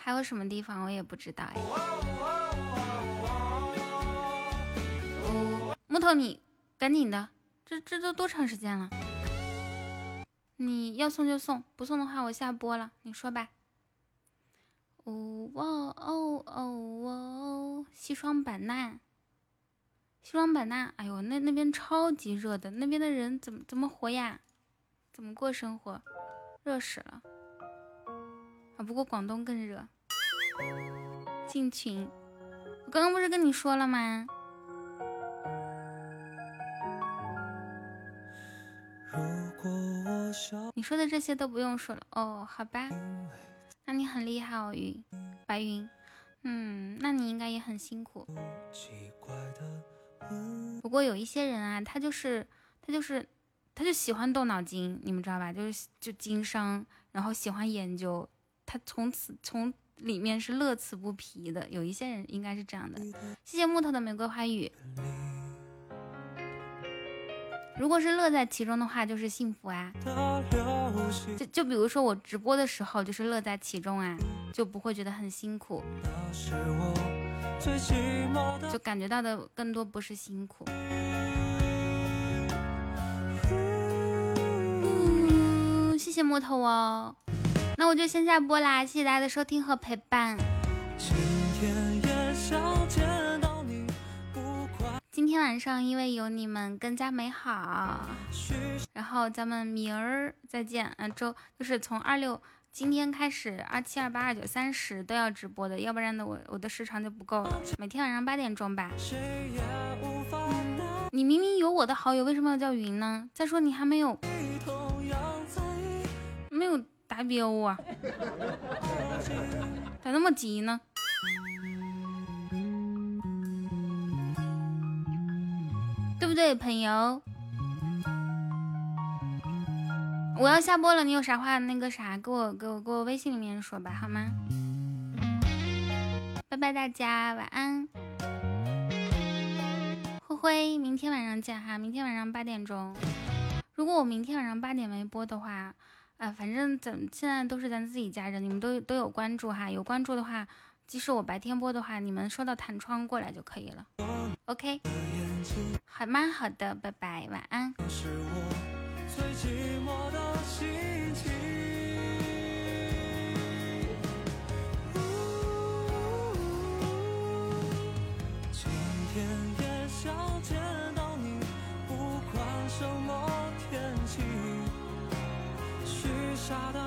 还有什么地方我也不知道哎。木头你赶紧的，这这都多长时间了？你要送就送，不送的话我下播了，你说吧。哦哦哦哦哦，西双版纳，西双版纳，哎呦，那那边超级热的，那边的人怎么怎么活呀？怎么过生活？热死了！啊，不过广东更热。进群，我刚刚不是跟你说了吗？你说的这些都不用说了哦，好吧，那你很厉害哦，云，白云，嗯，那你应该也很辛苦。不过有一些人啊，他就是他就是他就喜欢动脑筋，你们知道吧？就是就经商，然后喜欢研究，他从此从里面是乐此不疲的。有一些人应该是这样的。谢谢木头的玫瑰花语。如果是乐在其中的话，就是幸福啊。就就比如说我直播的时候，就是乐在其中啊，就不会觉得很辛苦。就感觉到的更多不是辛苦。嗯，谢谢木头哦，那我就先下播啦，谢谢大家的收听和陪伴。今天晚上因为有你们更加美好，然后咱们明儿再见。嗯、周就是从二六今天开始，二七、二八、二九、三十都要直播的，要不然的我我的时长就不够了。每天晚上八点钟吧。你明明有我的好友，为什么要叫云呢？再说你还没有。没有达标啊，咋那么急呢？对不对，朋友？我要下播了，你有啥话那个啥，给我给我给我微信里面说吧，好吗？拜拜，大家晚安。灰灰，明天晚上见哈，明天晚上八点钟。如果我明天晚上八点没播的话，啊，反正咱现在都是咱自己家人，你们都都有关注哈，有关注的话，即使我白天播的话，你们收到弹窗过来就可以了。ok 好吗好的拜拜晚安。是我最寂寞的心情今天也想见到你不管什么天气许下的